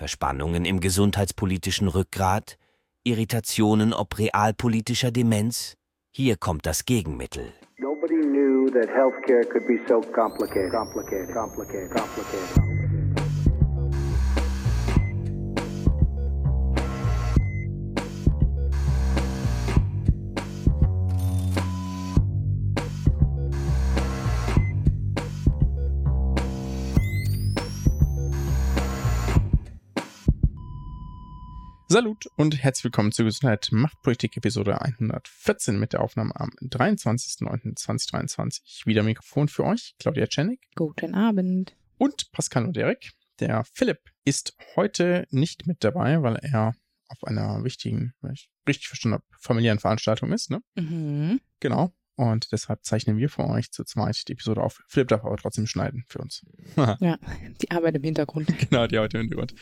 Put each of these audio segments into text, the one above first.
Verspannungen im gesundheitspolitischen Rückgrat, Irritationen ob realpolitischer Demenz? Hier kommt das Gegenmittel. Nobody knew that healthcare could be so complicated, complicated, complicated, complicated. Salut und herzlich willkommen zur Gesundheit Macht Politik Episode 114 mit der Aufnahme am 23.09.2023. Wieder Mikrofon für euch, Claudia Czenik. Guten Abend. Und Pascal und Derek. Der Philipp ist heute nicht mit dabei, weil er auf einer wichtigen, wenn ich richtig verstanden habe, familiären Veranstaltung ist, ne? Mhm. Genau. Und deshalb zeichnen wir für euch zu zweit die Episode auf. Philipp darf aber trotzdem schneiden für uns. ja, die Arbeit im Hintergrund. Genau, die Arbeit im Hintergrund.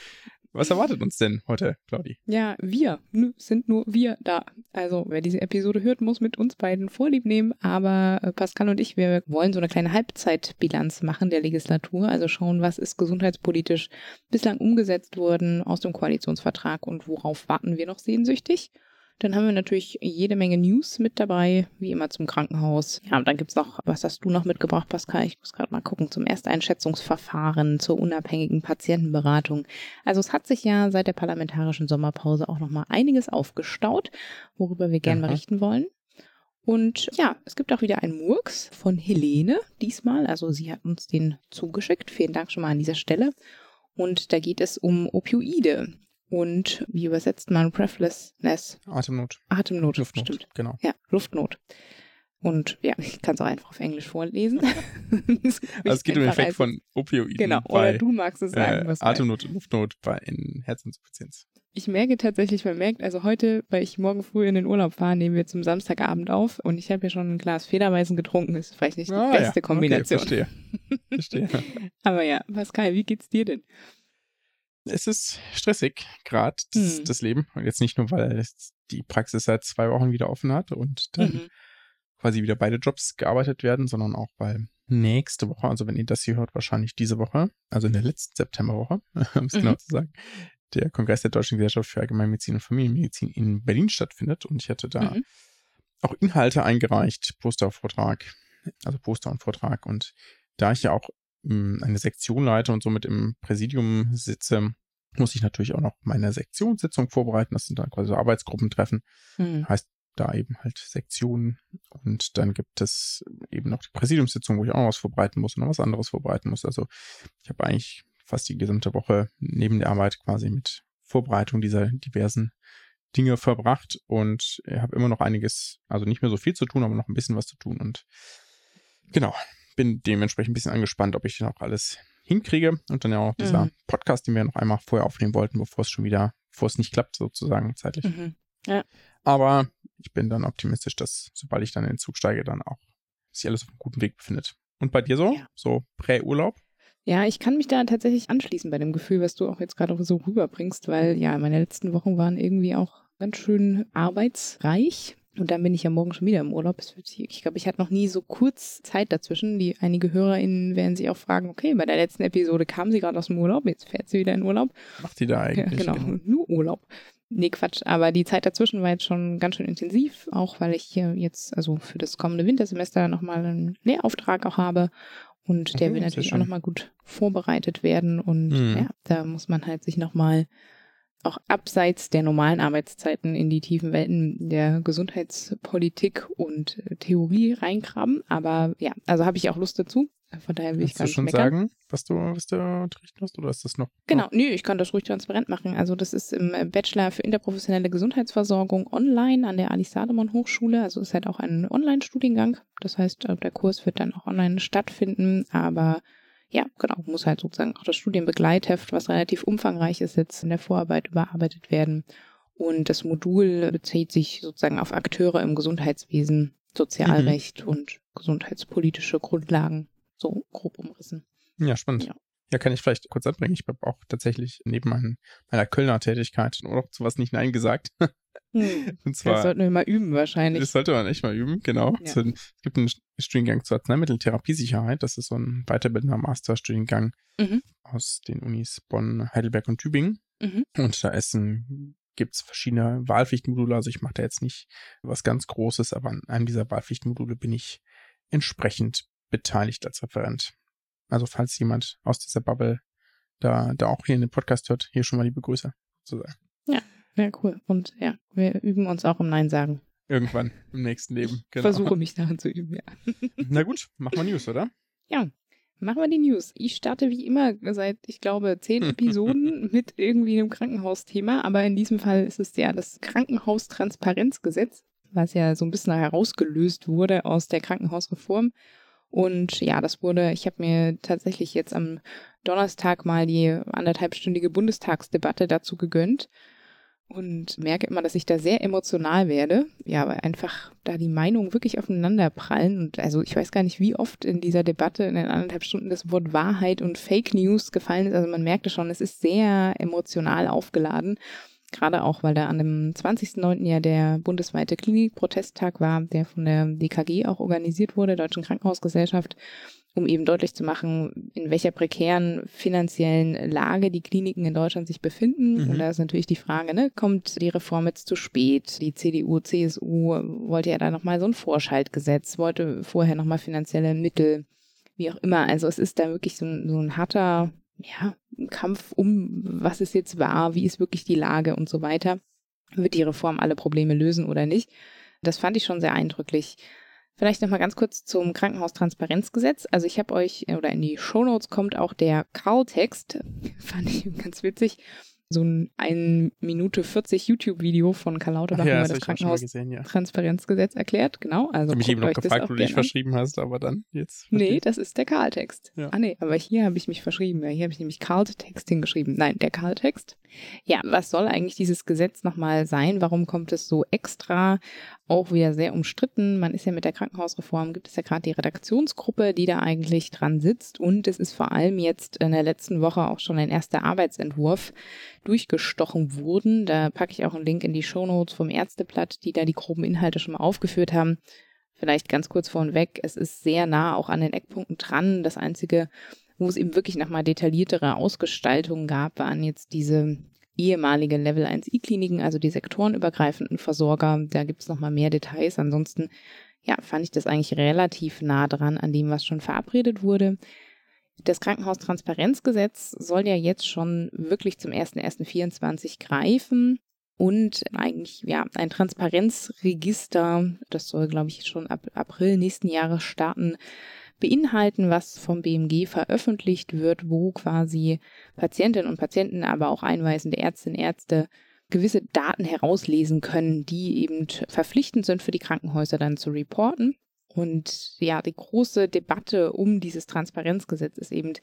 Was erwartet uns denn heute, Claudi? Ja, wir sind nur wir da. Also, wer diese Episode hört, muss mit uns beiden Vorlieb nehmen. Aber äh, Pascal und ich, wir wollen so eine kleine Halbzeitbilanz machen der Legislatur. Also schauen, was ist gesundheitspolitisch bislang umgesetzt worden aus dem Koalitionsvertrag und worauf warten wir noch sehnsüchtig. Dann haben wir natürlich jede Menge News mit dabei, wie immer zum Krankenhaus. Ja, und dann gibt's noch, was hast du noch mitgebracht, Pascal? Ich muss gerade mal gucken, zum Ersteinschätzungsverfahren, zur unabhängigen Patientenberatung. Also es hat sich ja seit der parlamentarischen Sommerpause auch nochmal einiges aufgestaut, worüber wir gerne berichten wollen. Und ja, es gibt auch wieder einen Murks von Helene diesmal. Also sie hat uns den zugeschickt. Vielen Dank schon mal an dieser Stelle. Und da geht es um Opioide und wie übersetzt man Breathlessness? Atemnot. Atemnot, Luftnot, stimmt. Genau. Ja, Luftnot. Und ja, ich kann es auch einfach auf Englisch vorlesen. also es geht um den Effekt von Opioiden. Genau, bei, oder du magst es sagen. Äh, was Atemnot und Luftnot bei in Herzinsuffizienz. Ich merke tatsächlich vermerkt, also heute, weil ich morgen früh in den Urlaub fahre, nehmen wir zum Samstagabend auf und ich habe ja schon ein Glas Federweißen getrunken. Das ist vielleicht nicht die ah, beste ja. Kombination. Okay, verstehe. verstehe. Aber ja, Pascal, wie geht's dir denn? Es ist stressig, gerade das, hm. das, Leben. Und jetzt nicht nur, weil die Praxis seit zwei Wochen wieder offen hat und dann mhm. quasi wieder beide Jobs gearbeitet werden, sondern auch, weil nächste Woche, also wenn ihr das hier hört, wahrscheinlich diese Woche, also in der letzten Septemberwoche, um es genau mhm. zu sagen, der Kongress der Deutschen Gesellschaft für Allgemeinmedizin und Familienmedizin in Berlin stattfindet. Und ich hatte da mhm. auch Inhalte eingereicht, Postervortrag, also Poster und Vortrag. Und da ich ja auch eine Sektion leite und somit im Präsidium sitze, muss ich natürlich auch noch meine Sektionssitzung vorbereiten. Das sind dann quasi so Arbeitsgruppentreffen. Mhm. Heißt da eben halt Sektionen. Und dann gibt es eben noch die Präsidiumssitzung, wo ich auch noch was vorbereiten muss und noch was anderes vorbereiten muss. Also ich habe eigentlich fast die gesamte Woche neben der Arbeit quasi mit Vorbereitung dieser diversen Dinge verbracht und habe immer noch einiges, also nicht mehr so viel zu tun, aber noch ein bisschen was zu tun. Und genau, bin dementsprechend ein bisschen angespannt, ob ich noch alles hinkriege. Und dann ja auch dieser mhm. Podcast, den wir noch einmal vorher aufnehmen wollten, bevor es schon wieder, bevor es nicht klappt, sozusagen zeitlich. Mhm. Ja. Aber ich bin dann optimistisch, dass sobald ich dann in den Zug steige, dann auch sich alles auf einem guten Weg befindet. Und bei dir so? Ja. So Prä-Urlaub? Ja, ich kann mich da tatsächlich anschließen bei dem Gefühl, was du auch jetzt gerade so rüberbringst, weil ja, meine letzten Wochen waren irgendwie auch ganz schön arbeitsreich. Und dann bin ich ja morgen schon wieder im Urlaub. Ich glaube, ich hatte noch nie so kurz Zeit dazwischen. Die einige HörerInnen werden sich auch fragen, okay, bei der letzten Episode kam sie gerade aus dem Urlaub, jetzt fährt sie wieder in Urlaub. Macht sie da eigentlich? Ja, genau, nur Urlaub. Nee, Quatsch. Aber die Zeit dazwischen war jetzt schon ganz schön intensiv, auch weil ich hier jetzt, also für das kommende Wintersemester nochmal einen Lehrauftrag auch habe. Und der mhm, will natürlich auch nochmal gut vorbereitet werden. Und mhm. ja, da muss man halt sich nochmal auch abseits der normalen Arbeitszeiten in die tiefen Welten der Gesundheitspolitik und Theorie reingraben. Aber ja, also habe ich auch Lust dazu. Von daher will Kannst ich gar du schon meckern. sagen, was du, was du unterrichten hast, oder ist das noch? Genau, noch? nö, ich kann das ruhig transparent machen. Also das ist im Bachelor für interprofessionelle Gesundheitsversorgung online an der Ali Salomon Hochschule. Also ist halt auch ein Online-Studiengang. Das heißt, äh, der Kurs wird dann auch online stattfinden, aber ja, genau, muss halt sozusagen auch das Studienbegleitheft, was relativ umfangreich ist, jetzt in der Vorarbeit überarbeitet werden. Und das Modul bezieht sich sozusagen auf Akteure im Gesundheitswesen, Sozialrecht mhm. und gesundheitspolitische Grundlagen, so grob umrissen. Ja, spannend. Ja. Ja, kann ich vielleicht kurz anbringen. Ich habe auch tatsächlich neben mein, meiner Kölner Tätigkeit noch zu was nicht Nein gesagt. Hm. Und zwar, das sollten wir mal üben wahrscheinlich. Das sollte man echt mal üben, genau. Ja. Es gibt einen Studiengang zur Arzneimitteltherapiesicherheit. Das ist so ein weiterbildender Masterstudiengang mhm. aus den Unis Bonn, Heidelberg und Tübingen. Mhm. Und da ist ein gibt es verschiedene Wahlpflichtmodule. Also ich mache da jetzt nicht was ganz Großes, aber an einem dieser Wahlpflichtmodule bin ich entsprechend beteiligt als Referent. Also falls jemand aus dieser Bubble da, da auch hier in den Podcast hört, hier schon mal liebe Grüße sozusagen. Ja, cool. Und ja, wir üben uns auch im Nein sagen. Irgendwann im nächsten Leben. Genau. Versuche mich daran zu üben, ja. Na gut, machen wir News, oder? Ja, machen wir die News. Ich starte wie immer seit, ich glaube, zehn Episoden mit irgendwie einem Krankenhausthema, aber in diesem Fall ist es ja das Krankenhaustransparenzgesetz, was ja so ein bisschen herausgelöst wurde aus der Krankenhausreform. Und ja, das wurde, ich habe mir tatsächlich jetzt am Donnerstag mal die anderthalbstündige Bundestagsdebatte dazu gegönnt und merke immer, dass ich da sehr emotional werde. Ja, weil einfach da die Meinungen wirklich aufeinander prallen. Und also ich weiß gar nicht, wie oft in dieser Debatte in den anderthalb Stunden das Wort Wahrheit und Fake News gefallen ist. Also man merkte schon, es ist sehr emotional aufgeladen. Gerade auch, weil da an dem 20.09. ja der bundesweite Klinikprotesttag war, der von der DKG auch organisiert wurde, Deutschen Krankenhausgesellschaft um eben deutlich zu machen, in welcher prekären finanziellen Lage die Kliniken in Deutschland sich befinden. Mhm. Und da ist natürlich die Frage, ne, kommt die Reform jetzt zu spät? Die CDU, CSU wollte ja da nochmal so ein Vorschaltgesetz, wollte vorher nochmal finanzielle Mittel, wie auch immer. Also es ist da wirklich so ein, so ein harter, ja, Kampf um, was es jetzt war, wie ist wirklich die Lage und so weiter. Wird die Reform alle Probleme lösen oder nicht? Das fand ich schon sehr eindrücklich. Vielleicht nochmal ganz kurz zum Krankenhaustransparenzgesetz. Also ich habe euch, oder in die Shownotes kommt auch der Karl-Text, fand ich ganz witzig, so ein 1 Minute 40 YouTube-Video von Karl Lauterbach ja, über das, das Krankenhaus-Transparenzgesetz ja. erklärt. Genau. Also ich habe mich eben noch gefragt, wo du dich verschrieben hast, aber dann jetzt. Nee, das ist der Karl-Text. Ja. Ah nee, aber hier habe ich mich verschrieben. Hier habe ich nämlich Karl-Text hingeschrieben. Nein, der Karl-Text. Ja, was soll eigentlich dieses Gesetz nochmal sein? Warum kommt es so extra? Auch wieder sehr umstritten. Man ist ja mit der Krankenhausreform, gibt es ja gerade die Redaktionsgruppe, die da eigentlich dran sitzt. Und es ist vor allem jetzt in der letzten Woche auch schon ein erster Arbeitsentwurf durchgestochen wurden. Da packe ich auch einen Link in die Shownotes vom Ärzteblatt, die da die groben Inhalte schon mal aufgeführt haben. Vielleicht ganz kurz vorneweg, es ist sehr nah auch an den Eckpunkten dran. Das Einzige, wo es eben wirklich nochmal detailliertere Ausgestaltungen gab, waren jetzt diese ehemalige Level 1 E-Kliniken, also die sektorenübergreifenden Versorger. Da gibt es nochmal mehr Details. Ansonsten, ja, fand ich das eigentlich relativ nah dran an dem, was schon verabredet wurde. Das Krankenhaustransparenzgesetz soll ja jetzt schon wirklich zum 01.01.24 greifen und eigentlich ja ein Transparenzregister, das soll glaube ich schon ab April nächsten Jahres starten, beinhalten, was vom BMG veröffentlicht wird, wo quasi Patientinnen und Patienten, aber auch einweisende Ärztinnen und Ärzte gewisse Daten herauslesen können, die eben verpflichtend sind für die Krankenhäuser dann zu reporten. Und ja, die große Debatte um dieses Transparenzgesetz ist eben,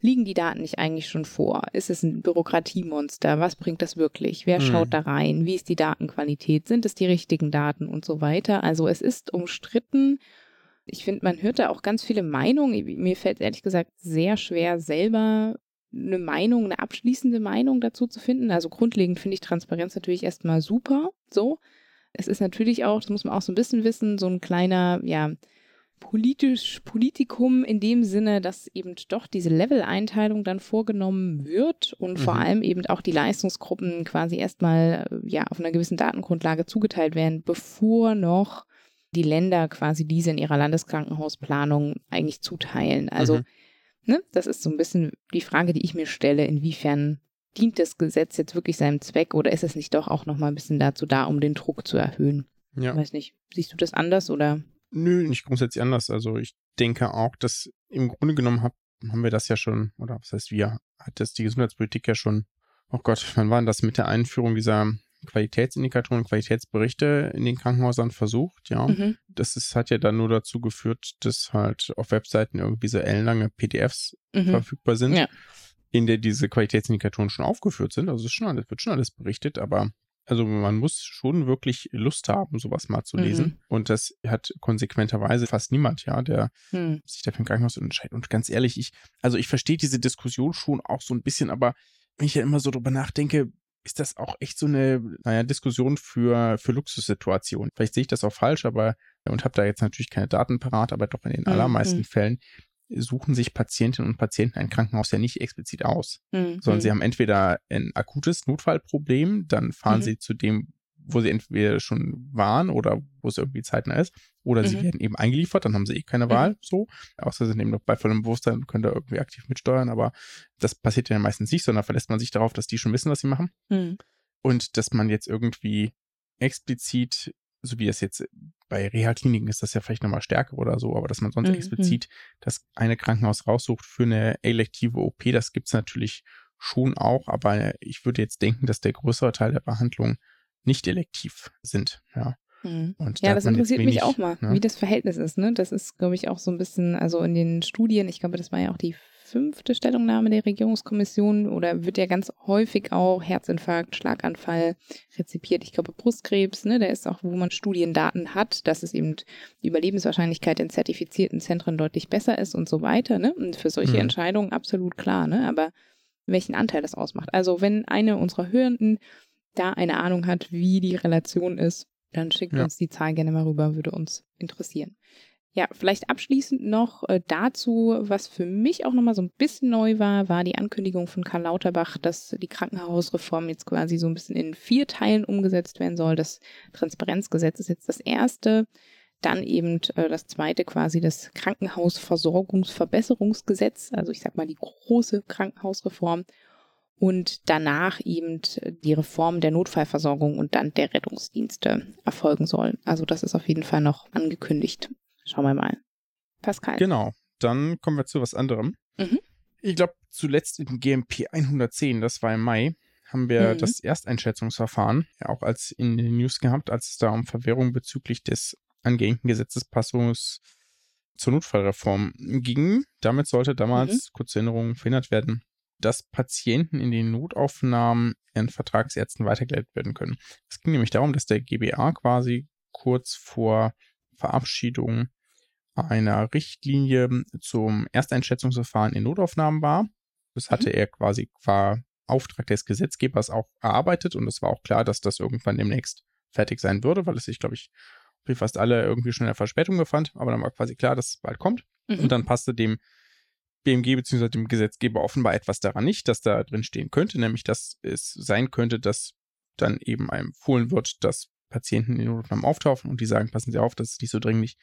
liegen die Daten nicht eigentlich schon vor? Ist es ein Bürokratiemonster? Was bringt das wirklich? Wer hm. schaut da rein? Wie ist die Datenqualität? Sind es die richtigen Daten und so weiter? Also es ist umstritten. Ich finde, man hört da auch ganz viele Meinungen. Mir fällt ehrlich gesagt sehr schwer, selber eine Meinung, eine abschließende Meinung dazu zu finden. Also grundlegend finde ich Transparenz natürlich erstmal super, so. Es ist natürlich auch, das muss man auch so ein bisschen wissen, so ein kleiner, ja, politisch Politikum in dem Sinne, dass eben doch diese Level-Einteilung dann vorgenommen wird und mhm. vor allem eben auch die Leistungsgruppen quasi erstmal ja auf einer gewissen Datengrundlage zugeteilt werden, bevor noch die Länder quasi diese in ihrer Landeskrankenhausplanung eigentlich zuteilen. Also, mhm. ne, das ist so ein bisschen die Frage, die ich mir stelle, inwiefern dient das Gesetz jetzt wirklich seinem Zweck oder ist es nicht doch auch noch mal ein bisschen dazu da, um den Druck zu erhöhen? Ja. Weiß nicht. Siehst du das anders oder? Nö, nicht grundsätzlich anders. Also ich denke auch, dass im Grunde genommen hab, haben wir das ja schon, oder was heißt wir, hat das die Gesundheitspolitik ja schon, oh Gott, wann war denn das mit der Einführung dieser Qualitätsindikatoren, Qualitätsberichte in den Krankenhäusern versucht, ja. Mhm. Das ist, hat ja dann nur dazu geführt, dass halt auf Webseiten irgendwie so ellenlange PDFs mhm. verfügbar sind. Ja in der diese Qualitätsindikatoren schon aufgeführt sind. Also es ist schon alles, wird schon alles berichtet, aber also man muss schon wirklich Lust haben, sowas mal zu lesen. Mhm. Und das hat konsequenterweise fast niemand, ja, der mhm. sich dafür im Krankenhaus entscheidet. Und ganz ehrlich, ich, also ich verstehe diese Diskussion schon auch so ein bisschen, aber wenn ich ja immer so drüber nachdenke, ist das auch echt so eine, naja, Diskussion für, für Luxussituationen. Vielleicht sehe ich das auch falsch, aber und habe da jetzt natürlich keine Daten parat, aber doch in den mhm. allermeisten Fällen suchen sich Patientinnen und Patienten ein Krankenhaus ja nicht explizit aus, mhm. sondern sie haben entweder ein akutes Notfallproblem, dann fahren mhm. sie zu dem, wo sie entweder schon waren oder wo es irgendwie zeitnah ist, oder mhm. sie werden eben eingeliefert, dann haben sie eh keine mhm. Wahl, so. Außer sie sind eben noch bei vollem Bewusstsein und können da irgendwie aktiv mitsteuern, aber das passiert ja meistens nicht, sondern verlässt man sich darauf, dass die schon wissen, was sie machen. Mhm. Und dass man jetzt irgendwie explizit, so wie es jetzt bei Reha-Kliniken ist das ja vielleicht nochmal stärker oder so, aber dass man sonst mhm. explizit das eine Krankenhaus raussucht für eine elektive OP, das gibt es natürlich schon auch, aber ich würde jetzt denken, dass der größere Teil der Behandlung nicht elektiv sind. Ja. Mhm. ja, da das interessiert wenig, mich auch mal, ne? wie das Verhältnis ist. Ne? Das ist, glaube ich, auch so ein bisschen, also in den Studien, ich glaube, das war ja auch die fünfte Stellungnahme der Regierungskommission oder wird ja ganz häufig auch Herzinfarkt, Schlaganfall rezipiert. Ich glaube, Brustkrebs, ne, der ist auch, wo man Studiendaten hat, dass es eben die Überlebenswahrscheinlichkeit in zertifizierten Zentren deutlich besser ist und so weiter. Ne? Und für solche mhm. Entscheidungen absolut klar. Ne? Aber welchen Anteil das ausmacht. Also wenn eine unserer Hörenden da eine Ahnung hat, wie die Relation ist, dann schickt ja. uns die Zahl gerne mal rüber, würde uns interessieren. Ja, vielleicht abschließend noch äh, dazu, was für mich auch nochmal so ein bisschen neu war, war die Ankündigung von Karl Lauterbach, dass die Krankenhausreform jetzt quasi so ein bisschen in vier Teilen umgesetzt werden soll. Das Transparenzgesetz ist jetzt das erste. Dann eben äh, das zweite quasi das Krankenhausversorgungsverbesserungsgesetz, also ich sag mal die große Krankenhausreform und danach eben die Reform der Notfallversorgung und dann der Rettungsdienste erfolgen sollen. Also das ist auf jeden Fall noch angekündigt. Schauen wir mal. Pascal. Genau. Dann kommen wir zu was anderem. Mhm. Ich glaube, zuletzt in GMP 110, das war im Mai, haben wir mhm. das Ersteinschätzungsverfahren ja auch als in den News gehabt, als es da um Verwirrung bezüglich des angehängten Gesetzespassus zur Notfallreform ging. Damit sollte damals, mhm. kurze Erinnerung, verhindert werden, dass Patienten in den Notaufnahmen ihren Vertragsärzten weitergeleitet werden können. Es ging nämlich darum, dass der GBA quasi kurz vor Verabschiedung einer Richtlinie zum Ersteinschätzungsverfahren in Notaufnahmen war. Das hatte mhm. er quasi qua Auftrag des Gesetzgebers auch erarbeitet und es war auch klar, dass das irgendwann demnächst fertig sein würde, weil es sich, glaube ich, wie fast alle irgendwie schon in der Verspätung befand, aber dann war quasi klar, dass es bald kommt. Mhm. Und dann passte dem BMG bzw. dem Gesetzgeber offenbar etwas daran nicht, dass da drin stehen könnte, nämlich dass es sein könnte, dass dann eben empfohlen wird, dass Patienten in Notaufnahmen auftauchen und die sagen, passen Sie auf, das ist nicht so dringlich.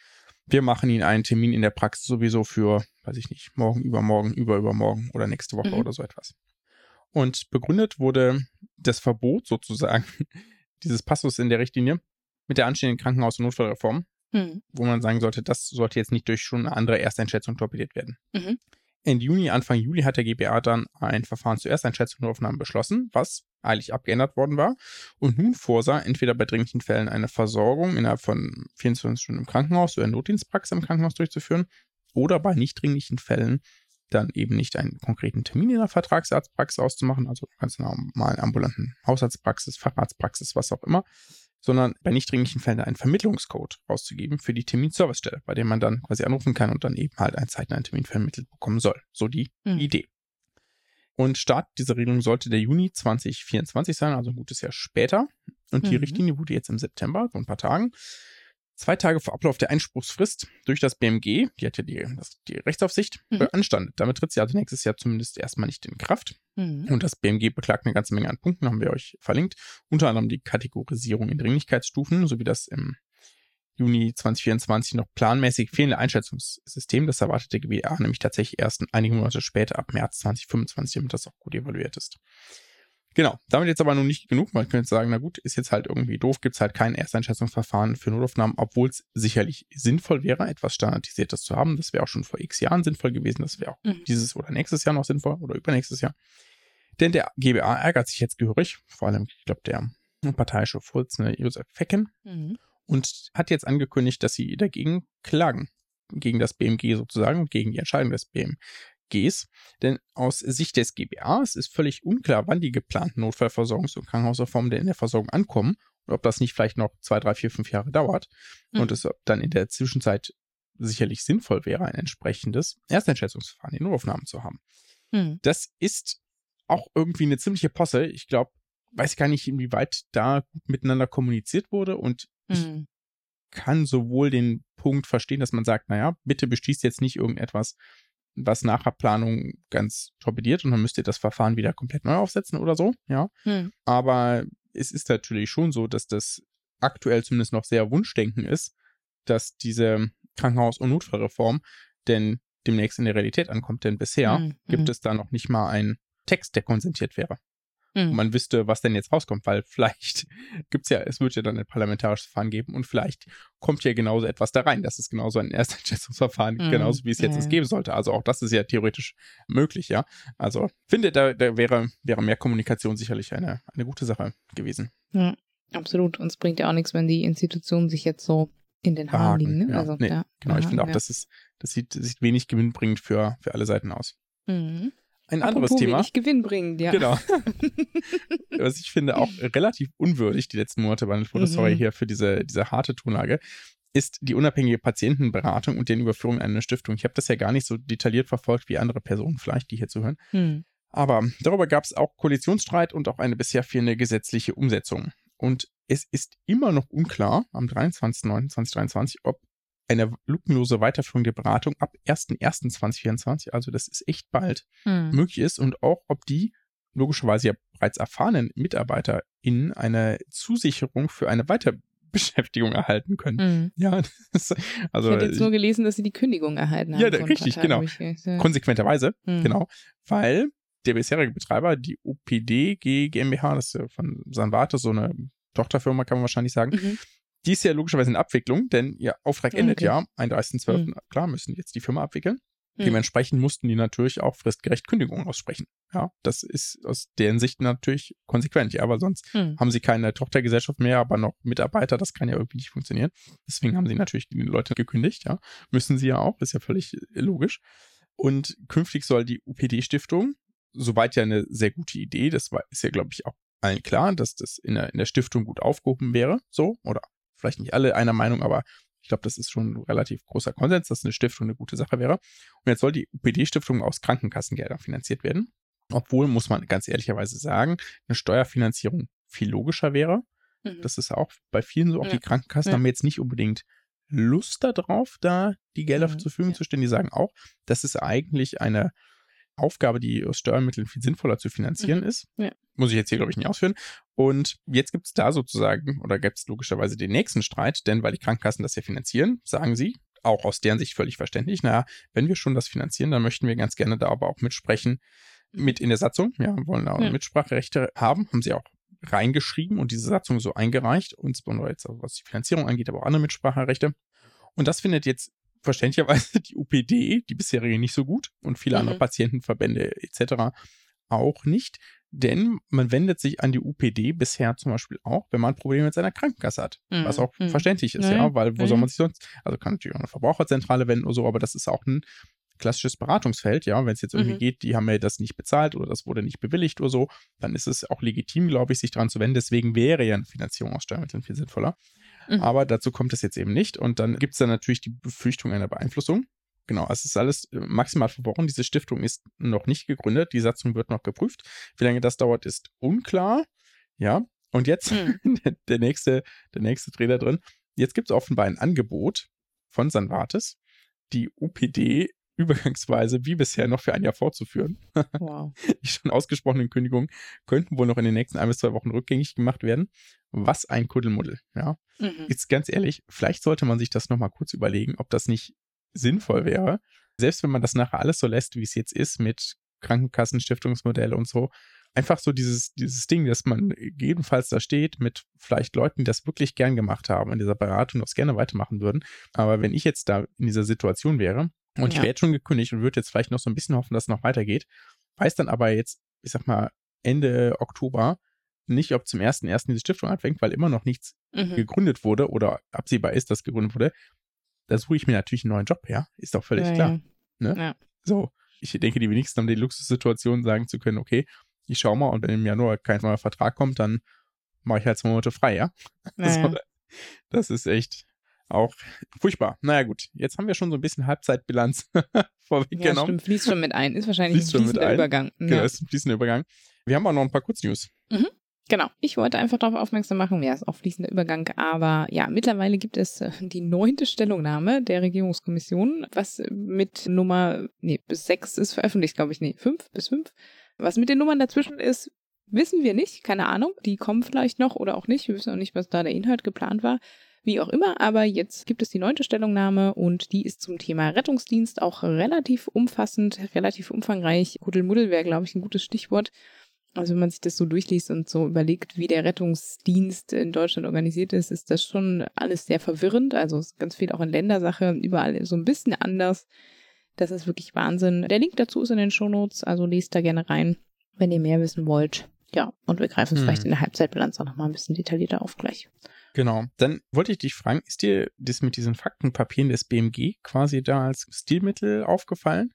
Wir machen Ihnen einen Termin in der Praxis sowieso für, weiß ich nicht, morgen, übermorgen, über, übermorgen oder nächste Woche mhm. oder so etwas. Und begründet wurde das Verbot sozusagen dieses Passus in der Richtlinie mit der anstehenden Krankenhaus- und Notfallreform, mhm. wo man sagen sollte, das sollte jetzt nicht durch schon eine andere Ersteinschätzung torpediert werden. Mhm. Ende Juni, Anfang Juli hat der GBA dann ein Verfahren zur Ersteinschätzung und Aufnahmen beschlossen, was eilig abgeändert worden war. Und nun vorsah, entweder bei dringlichen Fällen eine Versorgung innerhalb von 24 Stunden im Krankenhaus oder Notdienstpraxis im Krankenhaus durchzuführen oder bei nicht dringlichen Fällen dann eben nicht einen konkreten Termin in der Vertragsarztpraxis auszumachen, also ganz normal ambulanten Hausarztpraxis, Facharztpraxis, was auch immer, sondern bei nicht dringlichen Fällen einen Vermittlungscode rauszugeben für die Terminservicestelle, bei dem man dann quasi anrufen kann und dann eben halt einen zeitnahen Termin vermittelt bekommen soll. So die mhm. Idee. Und Start dieser Regelung sollte der Juni 2024 sein, also ein gutes Jahr später. Und die mhm. Richtlinie wurde jetzt im September, vor ein paar Tagen, zwei Tage vor Ablauf der Einspruchsfrist durch das BMG, die hat ja die, das, die Rechtsaufsicht, mhm. beanstandet. Damit tritt sie also nächstes Jahr zumindest erstmal nicht in Kraft. Mhm. Und das BMG beklagt eine ganze Menge an Punkten, haben wir euch verlinkt. Unter anderem die Kategorisierung in Dringlichkeitsstufen, so wie das im Juni 2024 noch planmäßig fehlende Einschätzungssystem. Das erwartet der GBA nämlich tatsächlich erst einige Monate später, ab März 2025, damit das auch gut evaluiert ist. Genau, damit jetzt aber nun nicht genug. Man könnte sagen, na gut, ist jetzt halt irgendwie doof, gibt es halt kein Ersteinschätzungsverfahren für Notaufnahmen, obwohl es sicherlich sinnvoll wäre, etwas Standardisiertes zu haben. Das wäre auch schon vor x Jahren sinnvoll gewesen. Das wäre auch mhm. dieses oder nächstes Jahr noch sinnvoll oder übernächstes Jahr. Denn der GBA ärgert sich jetzt gehörig, vor allem, ich glaube, der parteiische Vorsitzende Josef Fecken, mhm. und hat jetzt angekündigt, dass sie dagegen klagen. Gegen das BMG sozusagen und gegen die Entscheidung des BMG. Gs. Denn aus Sicht des GBAs ist völlig unklar, wann die geplanten Notfallversorgungs- und Krankenhausreformen denn in der Versorgung ankommen und ob das nicht vielleicht noch zwei, drei, vier, fünf Jahre dauert mhm. und es dann in der Zwischenzeit sicherlich sinnvoll wäre, ein entsprechendes Ersteinschätzungsverfahren in Notaufnahmen zu haben. Mhm. Das ist auch irgendwie eine ziemliche Posse. Ich glaube, weiß gar nicht, inwieweit da gut miteinander kommuniziert wurde und mhm. ich hm. kann sowohl den Punkt verstehen, dass man sagt, naja, bitte beschließt jetzt nicht irgendetwas, was nachher Planung ganz torpediert und dann müsst ihr das Verfahren wieder komplett neu aufsetzen oder so, ja. Hm. Aber es ist natürlich schon so, dass das aktuell zumindest noch sehr Wunschdenken ist, dass diese Krankenhaus- und Notfallreform denn demnächst in der Realität ankommt. Denn bisher hm. gibt hm. es da noch nicht mal einen Text, der konsentiert wäre mhm. man wüsste, was denn jetzt rauskommt, weil vielleicht gibt's ja, es wird ja dann ein parlamentarisches Verfahren geben und vielleicht kommt ja genauso etwas da rein. Das ist genauso ein Ersteinschätzungsverfahren, mhm. genauso wie es jetzt ja. geben sollte. Also auch das ist ja theoretisch möglich, ja. Also finde, da, da wäre, wäre mehr Kommunikation sicherlich eine, eine gute Sache gewesen. Ja, absolut. Und es bringt ja auch nichts, wenn die Institutionen sich jetzt so in den Haaren liegen. Ne? Ja, also, nee, ja, genau, ich finde auch, ja. das ist, das sieht, sieht wenig gewinnbringend für, für alle Seiten aus. Mhm. Ein anderes Apropos Thema. Wenig gewinnbringend, ja. Genau. Was ich finde auch relativ unwürdig die letzten Monate bei der Sorry mhm. hier für diese, diese harte Tonlage, ist die unabhängige Patientenberatung und den Überführung einer Stiftung. Ich habe das ja gar nicht so detailliert verfolgt wie andere Personen vielleicht, die hier zuhören. Mhm. Aber darüber gab es auch Koalitionsstreit und auch eine bisher fehlende gesetzliche Umsetzung. Und es ist immer noch unklar am 23.09.2023, ob eine lückenlose Weiterführung der Beratung ab 1.1.2024, also das ist echt bald, hm. möglich ist und auch, ob die logischerweise ja bereits erfahrenen MitarbeiterInnen eine Zusicherung für eine Weiterbeschäftigung erhalten können. Mhm. Ja, das, also. Ich hätte jetzt nur gelesen, dass sie die Kündigung erhalten haben. Ja, richtig, genau. Ja. Konsequenterweise, mhm. genau. Weil der bisherige Betreiber, die OPD GmbH, das ist ja von Sanvate, so eine Tochterfirma, kann man wahrscheinlich sagen, mhm die ist ja logischerweise in Abwicklung, denn ihr Auftrag okay. endet ja 31.12. Mhm. Klar, müssen jetzt die Firma abwickeln. Mhm. Dementsprechend mussten die natürlich auch fristgerecht Kündigungen aussprechen. Ja, das ist aus deren Sicht natürlich konsequent, ja, weil sonst mhm. haben sie keine Tochtergesellschaft mehr, aber noch Mitarbeiter, das kann ja irgendwie nicht funktionieren. Deswegen haben sie natürlich die Leute gekündigt, ja. Müssen sie ja auch, ist ja völlig logisch. Und künftig soll die UPD-Stiftung, soweit ja eine sehr gute Idee, das war, ist ja, glaube ich, auch allen klar, dass das in der, in der Stiftung gut aufgehoben wäre, so, oder vielleicht nicht alle einer Meinung, aber ich glaube, das ist schon ein relativ großer Konsens, dass eine Stiftung eine gute Sache wäre. Und jetzt soll die UPD-Stiftung aus Krankenkassengeldern finanziert werden. Obwohl, muss man ganz ehrlicherweise sagen, eine Steuerfinanzierung viel logischer wäre. Mhm. Das ist auch bei vielen so. Auch ja. die Krankenkassen ja. haben jetzt nicht unbedingt Lust darauf, da die Gelder mhm. zur Verfügung ja. zu stellen. Die sagen auch, das ist eigentlich eine Aufgabe, die aus Steuermitteln viel sinnvoller zu finanzieren mhm. ist. Ja. Muss ich jetzt hier, glaube ich, nicht ausführen. Und jetzt gibt es da sozusagen, oder gibt es logischerweise den nächsten Streit, denn weil die Krankenkassen das ja finanzieren, sagen sie, auch aus deren Sicht völlig verständlich, naja, wenn wir schon das finanzieren, dann möchten wir ganz gerne da aber auch mitsprechen, mit in der Satzung, ja, wollen da auch ja. Mitspracherechte haben, haben sie auch reingeschrieben und diese Satzung so eingereicht, insbesondere jetzt was die Finanzierung angeht, aber auch andere Mitspracherechte. Und das findet jetzt verständlicherweise die UPD, die bisherige, nicht so gut und viele mhm. andere Patientenverbände etc. auch nicht. Denn man wendet sich an die UPD bisher zum Beispiel auch, wenn man Probleme mit seiner Krankenkasse hat. Mhm. Was auch mhm. verständlich ist, ja, weil wo mhm. soll man sich sonst, also kann natürlich auch eine Verbraucherzentrale wenden oder so, aber das ist auch ein klassisches Beratungsfeld, ja, wenn es jetzt irgendwie mhm. geht, die haben ja das nicht bezahlt oder das wurde nicht bewilligt oder so, dann ist es auch legitim, glaube ich, sich daran zu wenden. Deswegen wäre ja eine Finanzierung aus Steuermitteln viel sinnvoller. Mhm. Aber dazu kommt es jetzt eben nicht. Und dann gibt es dann natürlich die Befürchtung einer Beeinflussung. Genau, es ist alles äh, maximal verworren. Diese Stiftung ist noch nicht gegründet. Die Satzung wird noch geprüft. Wie lange das dauert, ist unklar. Ja, und jetzt mhm. der, nächste, der nächste Dreh drin. Jetzt gibt es offenbar ein Angebot von Sanvates, die UPD übergangsweise wie bisher noch für ein Jahr fortzuführen. Wow. Die schon ausgesprochenen Kündigungen könnten wohl noch in den nächsten ein bis zwei Wochen rückgängig gemacht werden. Was ein Kuddelmuddel, ja. Mhm. Jetzt ganz ehrlich, vielleicht sollte man sich das nochmal kurz überlegen, ob das nicht sinnvoll wäre. Selbst wenn man das nachher alles so lässt, wie es jetzt ist, mit Krankenkassen, Stiftungsmodelle und so, einfach so dieses, dieses Ding, dass man jedenfalls da steht mit vielleicht Leuten, die das wirklich gern gemacht haben, in dieser Beratung das gerne weitermachen würden. Aber wenn ich jetzt da in dieser Situation wäre, und ja. ich wäre jetzt schon gekündigt und würde jetzt vielleicht noch so ein bisschen hoffen, dass es noch weitergeht. Weiß dann aber jetzt, ich sag mal, Ende Oktober nicht, ob zum ersten ersten diese Stiftung anfängt, weil immer noch nichts mhm. gegründet wurde oder absehbar ist, dass gegründet wurde. Da suche ich mir natürlich einen neuen Job her. Ist doch völlig ja, klar. Ja. Ne? Ja. So, ich denke, die wenigsten haben die Luxussituation, sagen zu können, okay, ich schau mal und wenn im Januar kein neuer Vertrag kommt, dann mache ich halt zwei Monate frei, ja. Also, das ist echt, auch furchtbar. Naja, gut. Jetzt haben wir schon so ein bisschen Halbzeitbilanz vorweggenommen. Ja, stimmt. Fließt schon mit ein. Ist wahrscheinlich fließt ein fließender Übergang. Genau, ist ein fließender Übergang. Wir haben auch noch ein paar Kurznews. Mhm. Genau. Ich wollte einfach darauf aufmerksam machen, ja, ist auch fließender Übergang, aber ja, mittlerweile gibt es äh, die neunte Stellungnahme der Regierungskommission, was mit Nummer, nee, bis sechs ist veröffentlicht, glaube ich, nee, fünf bis fünf. Was mit den Nummern dazwischen ist, wissen wir nicht, keine Ahnung. Die kommen vielleicht noch oder auch nicht. Wir wissen auch nicht, was da der Inhalt geplant war. Wie auch immer, aber jetzt gibt es die neunte Stellungnahme und die ist zum Thema Rettungsdienst auch relativ umfassend, relativ umfangreich. Kuddelmuddel wäre, glaube ich, ein gutes Stichwort. Also wenn man sich das so durchliest und so überlegt, wie der Rettungsdienst in Deutschland organisiert ist, ist das schon alles sehr verwirrend. Also ist ganz viel auch in Ländersache, überall so ein bisschen anders. Das ist wirklich Wahnsinn. Der Link dazu ist in den Shownotes, also lest da gerne rein, wenn ihr mehr wissen wollt. Ja, und wir greifen es hm. vielleicht in der Halbzeitbilanz auch nochmal ein bisschen detaillierter auf gleich. Genau. Dann wollte ich dich fragen, ist dir das mit diesen Faktenpapieren des BMG quasi da als Stilmittel aufgefallen?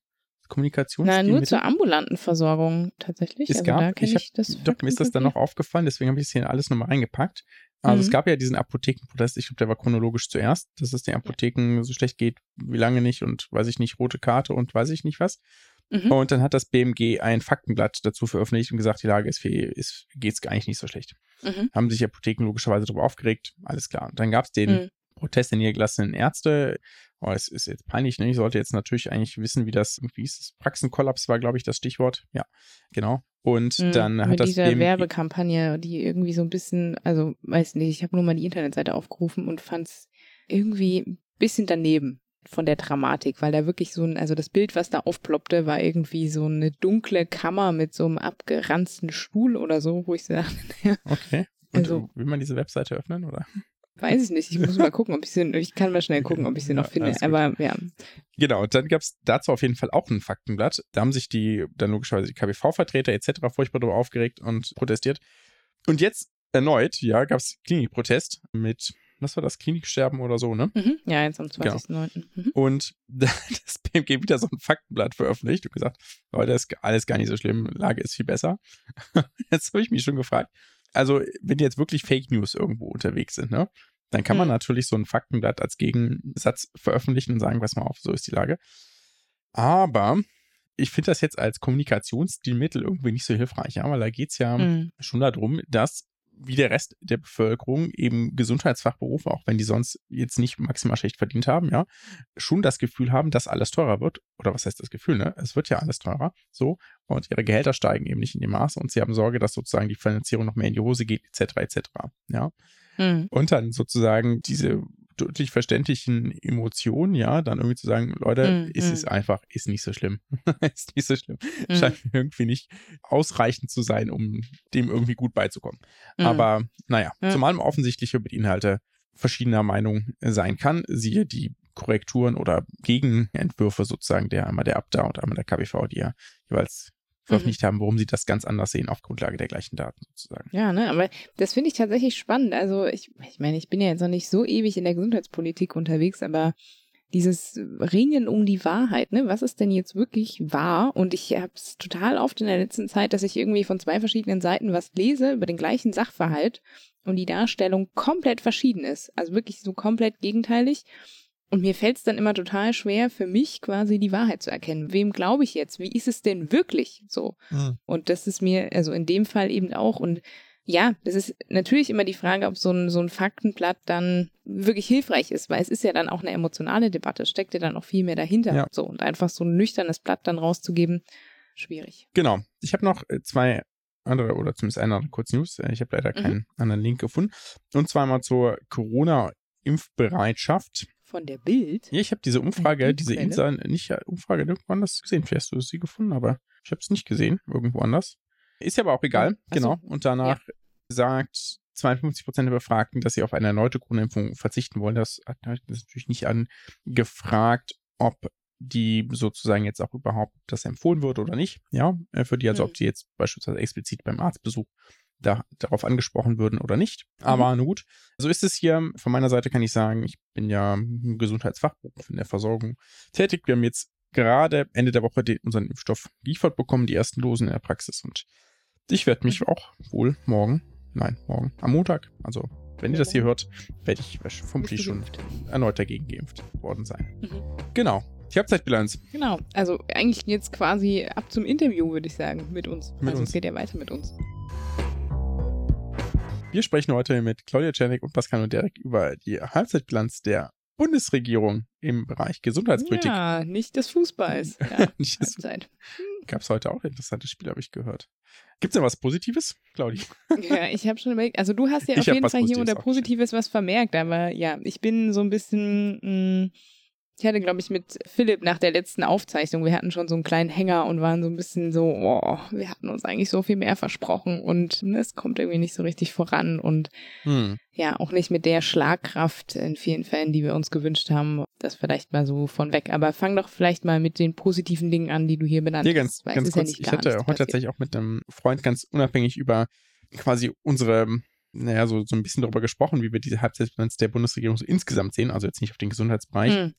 Kommunikationsstilmittel? Nein, nur zur ambulanten Versorgung tatsächlich. Es also gab, ich, ich hab, doch, mir ist das dann noch aufgefallen, deswegen habe ich es hier alles nochmal reingepackt. Also mhm. es gab ja diesen Apothekenprotest, ich glaube, der war chronologisch zuerst, dass es den Apotheken so schlecht geht, wie lange nicht und weiß ich nicht, rote Karte und weiß ich nicht was. Mhm. Und dann hat das BMG ein Faktenblatt dazu veröffentlicht und gesagt, die Lage ist, ist geht's eigentlich nicht so schlecht. Mhm. Haben sich Apotheken logischerweise darüber aufgeregt, alles klar. Und dann gab es den Protest der niedergelassenen Ärzte. Oh, es ist jetzt peinlich, ne? Ich sollte jetzt natürlich eigentlich wissen, wie das, wie ist das? Praxenkollaps war, glaube ich, das Stichwort. Ja, genau. Und mhm, dann hat das diese BMG Werbekampagne, die irgendwie so ein bisschen, also weiß nicht, ich habe nur mal die Internetseite aufgerufen und fand es irgendwie ein bisschen daneben von der Dramatik, weil da wirklich so ein, also das Bild, was da aufploppte, war irgendwie so eine dunkle Kammer mit so einem abgeranzten Stuhl oder so, wo ich ja. Okay. Und also, will man diese Webseite öffnen, oder? Weiß ich nicht. Ich muss mal gucken, ob ich sie, ich kann mal schnell gucken, ob ich sie noch finde. Aber ja. Genau, und dann gab es dazu auf jeden Fall auch ein Faktenblatt. Da haben sich die, dann logischerweise die KBV-Vertreter etc. furchtbar darüber aufgeregt und protestiert. Und jetzt erneut, ja, gab es Klinikprotest mit was war das, Kliniksterben oder so, ne? Mhm. Ja, jetzt am 20.09. Genau. Mhm. Und das BMG wieder so ein Faktenblatt veröffentlicht und gesagt, Leute, ist alles gar nicht so schlimm, Lage ist viel besser. jetzt habe ich mich schon gefragt, also wenn jetzt wirklich Fake News irgendwo unterwegs sind, ne? Dann kann man mhm. natürlich so ein Faktenblatt als Gegensatz veröffentlichen und sagen, pass mal auf, so ist die Lage. Aber ich finde das jetzt als Kommunikationsstilmittel irgendwie nicht so hilfreich, ja, weil da geht es ja mhm. schon darum, dass wie der Rest der Bevölkerung eben Gesundheitsfachberufe, auch wenn die sonst jetzt nicht maximal schlecht verdient haben, ja, schon das Gefühl haben, dass alles teurer wird. Oder was heißt das Gefühl, ne? Es wird ja alles teurer, so. Und ihre Gehälter steigen eben nicht in dem Maße und sie haben Sorge, dass sozusagen die Finanzierung noch mehr in die Hose geht, etc., etc., ja. Mhm. Und dann sozusagen diese deutlich verständlichen Emotionen, ja, dann irgendwie zu sagen, Leute, mm, ist es mm. einfach, ist nicht so schlimm. ist nicht so schlimm. Mm. Scheint mir irgendwie nicht ausreichend zu sein, um dem irgendwie gut beizukommen. Mm. Aber naja, ja. zumal man offensichtlich über die Inhalte verschiedener Meinung sein kann, siehe die Korrekturen oder Gegenentwürfe sozusagen der einmal der Abda und einmal der KBV, die ja jeweils veröffentlicht mhm. haben, warum sie das ganz anders sehen auf Grundlage der gleichen Daten sozusagen. Ja, ne, aber das finde ich tatsächlich spannend. Also ich, ich meine, ich bin ja jetzt noch nicht so ewig in der Gesundheitspolitik unterwegs, aber dieses Ringen um die Wahrheit, ne? Was ist denn jetzt wirklich wahr? Und ich habe es total oft in der letzten Zeit, dass ich irgendwie von zwei verschiedenen Seiten was lese über den gleichen Sachverhalt und die Darstellung komplett verschieden ist. Also wirklich so komplett gegenteilig. Und mir fällt es dann immer total schwer, für mich quasi die Wahrheit zu erkennen. Wem glaube ich jetzt? Wie ist es denn wirklich so? Mhm. Und das ist mir, also in dem Fall eben auch. Und ja, das ist natürlich immer die Frage, ob so ein, so ein Faktenblatt dann wirklich hilfreich ist, weil es ist ja dann auch eine emotionale Debatte, steckt ja dann auch viel mehr dahinter. Ja. So, und einfach so ein nüchternes Blatt dann rauszugeben, schwierig. Genau. Ich habe noch äh, zwei andere oder zumindest eine andere Kurznews. Äh, ich habe leider mhm. keinen mhm. anderen Link gefunden. Und zwar mal zur Corona-Impfbereitschaft von der Bild. Ja, ich habe diese Umfrage, diese Insa, nicht Umfrage irgendwo anders gesehen. Vielleicht hast du sie gefunden, aber ich habe es nicht gesehen, irgendwo anders. Ist ja aber auch egal, Ach genau. So. Und danach ja. sagt 52 Prozent der Befragten, dass sie auf eine erneute Corona-Impfung verzichten wollen. Das hat natürlich nicht angefragt, ob die sozusagen jetzt auch überhaupt das empfohlen wird oder nicht. Ja, äh, für die, also ob die jetzt beispielsweise explizit beim Arztbesuch da, darauf angesprochen würden oder nicht. Aber mhm. gut, so ist es hier. Von meiner Seite kann ich sagen, ich bin ja im Gesundheitsfachberuf in der Versorgung tätig. Wir haben jetzt gerade Ende der Woche den, unseren Impfstoff geliefert bekommen, die ersten Dosen in der Praxis. Und ich werde mich auch wohl morgen, nein, morgen, am Montag, also wenn ihr das hier hört, werde ich vermutlich schon erneut dagegen geimpft worden sein. Mhm. Genau. Die Halbzeitbilanz. Genau. Also eigentlich jetzt quasi ab zum Interview, würde ich sagen, mit uns. Mit also uns. es geht ja weiter mit uns. Wir sprechen heute mit Claudia Czernik und Pascal und Derek über die Halbzeitbilanz der Bundesregierung im Bereich Gesundheitspolitik. Ja, nicht des Fußballs. Ja, nicht des Gab es heute auch interessante Spiele, habe ich gehört. Gibt es denn was Positives, Claudia? Ja, ich habe schon überlegt, also du hast ja auf jeden Fall hier unter Positives was vermerkt, aber ja, ich bin so ein bisschen mh, mm, ich hatte, glaube ich, mit Philipp nach der letzten Aufzeichnung, wir hatten schon so einen kleinen Hänger und waren so ein bisschen so, oh, wir hatten uns eigentlich so viel mehr versprochen und ne, es kommt irgendwie nicht so richtig voran und hm. ja, auch nicht mit der Schlagkraft in vielen Fällen, die wir uns gewünscht haben. Das vielleicht mal so von weg. Aber fang doch vielleicht mal mit den positiven Dingen an, die du hier benannt nee, ganz, hast. Ganz kurz, ja ich hatte heute tatsächlich auch mit einem Freund ganz unabhängig über quasi unsere naja, so, so ein bisschen darüber gesprochen, wie wir diese Halbzeitbilanz der Bundesregierung so insgesamt sehen, also jetzt nicht auf den Gesundheitsbereich. Hm.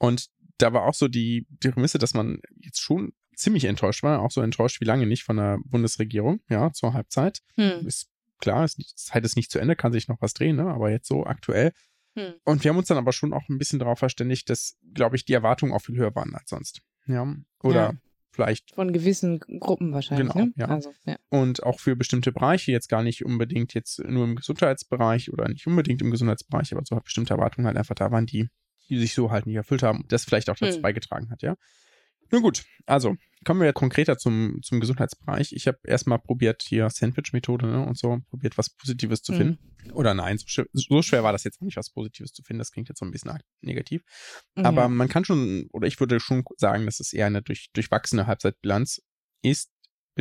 Und da war auch so die, die Prämisse, dass man jetzt schon ziemlich enttäuscht war, auch so enttäuscht wie lange nicht von der Bundesregierung, ja, zur Halbzeit. Hm. Ist klar, ist nicht, Zeit ist nicht zu Ende, kann sich noch was drehen, ne? aber jetzt so aktuell. Hm. Und wir haben uns dann aber schon auch ein bisschen darauf verständigt, dass, glaube ich, die Erwartungen auch viel höher waren als sonst. Ja, oder ja. vielleicht. Von gewissen Gruppen wahrscheinlich. Genau, ne? ja. Also, ja. Und auch für bestimmte Bereiche, jetzt gar nicht unbedingt jetzt nur im Gesundheitsbereich oder nicht unbedingt im Gesundheitsbereich, aber so halt bestimmte Erwartungen halt einfach da waren, die die sich so halt nicht erfüllt haben, das vielleicht auch dazu hm. beigetragen hat, ja. Nun gut, also kommen wir konkreter zum, zum Gesundheitsbereich. Ich habe erstmal probiert hier Sandwich-Methode ne, und so, probiert was Positives zu finden. Mhm. Oder nein, so, schwer, so schwer war das jetzt nicht, was Positives zu finden. Das klingt jetzt so ein bisschen negativ. Mhm. Aber man kann schon, oder ich würde schon sagen, dass es eher eine durch, durchwachsene Halbzeitbilanz ist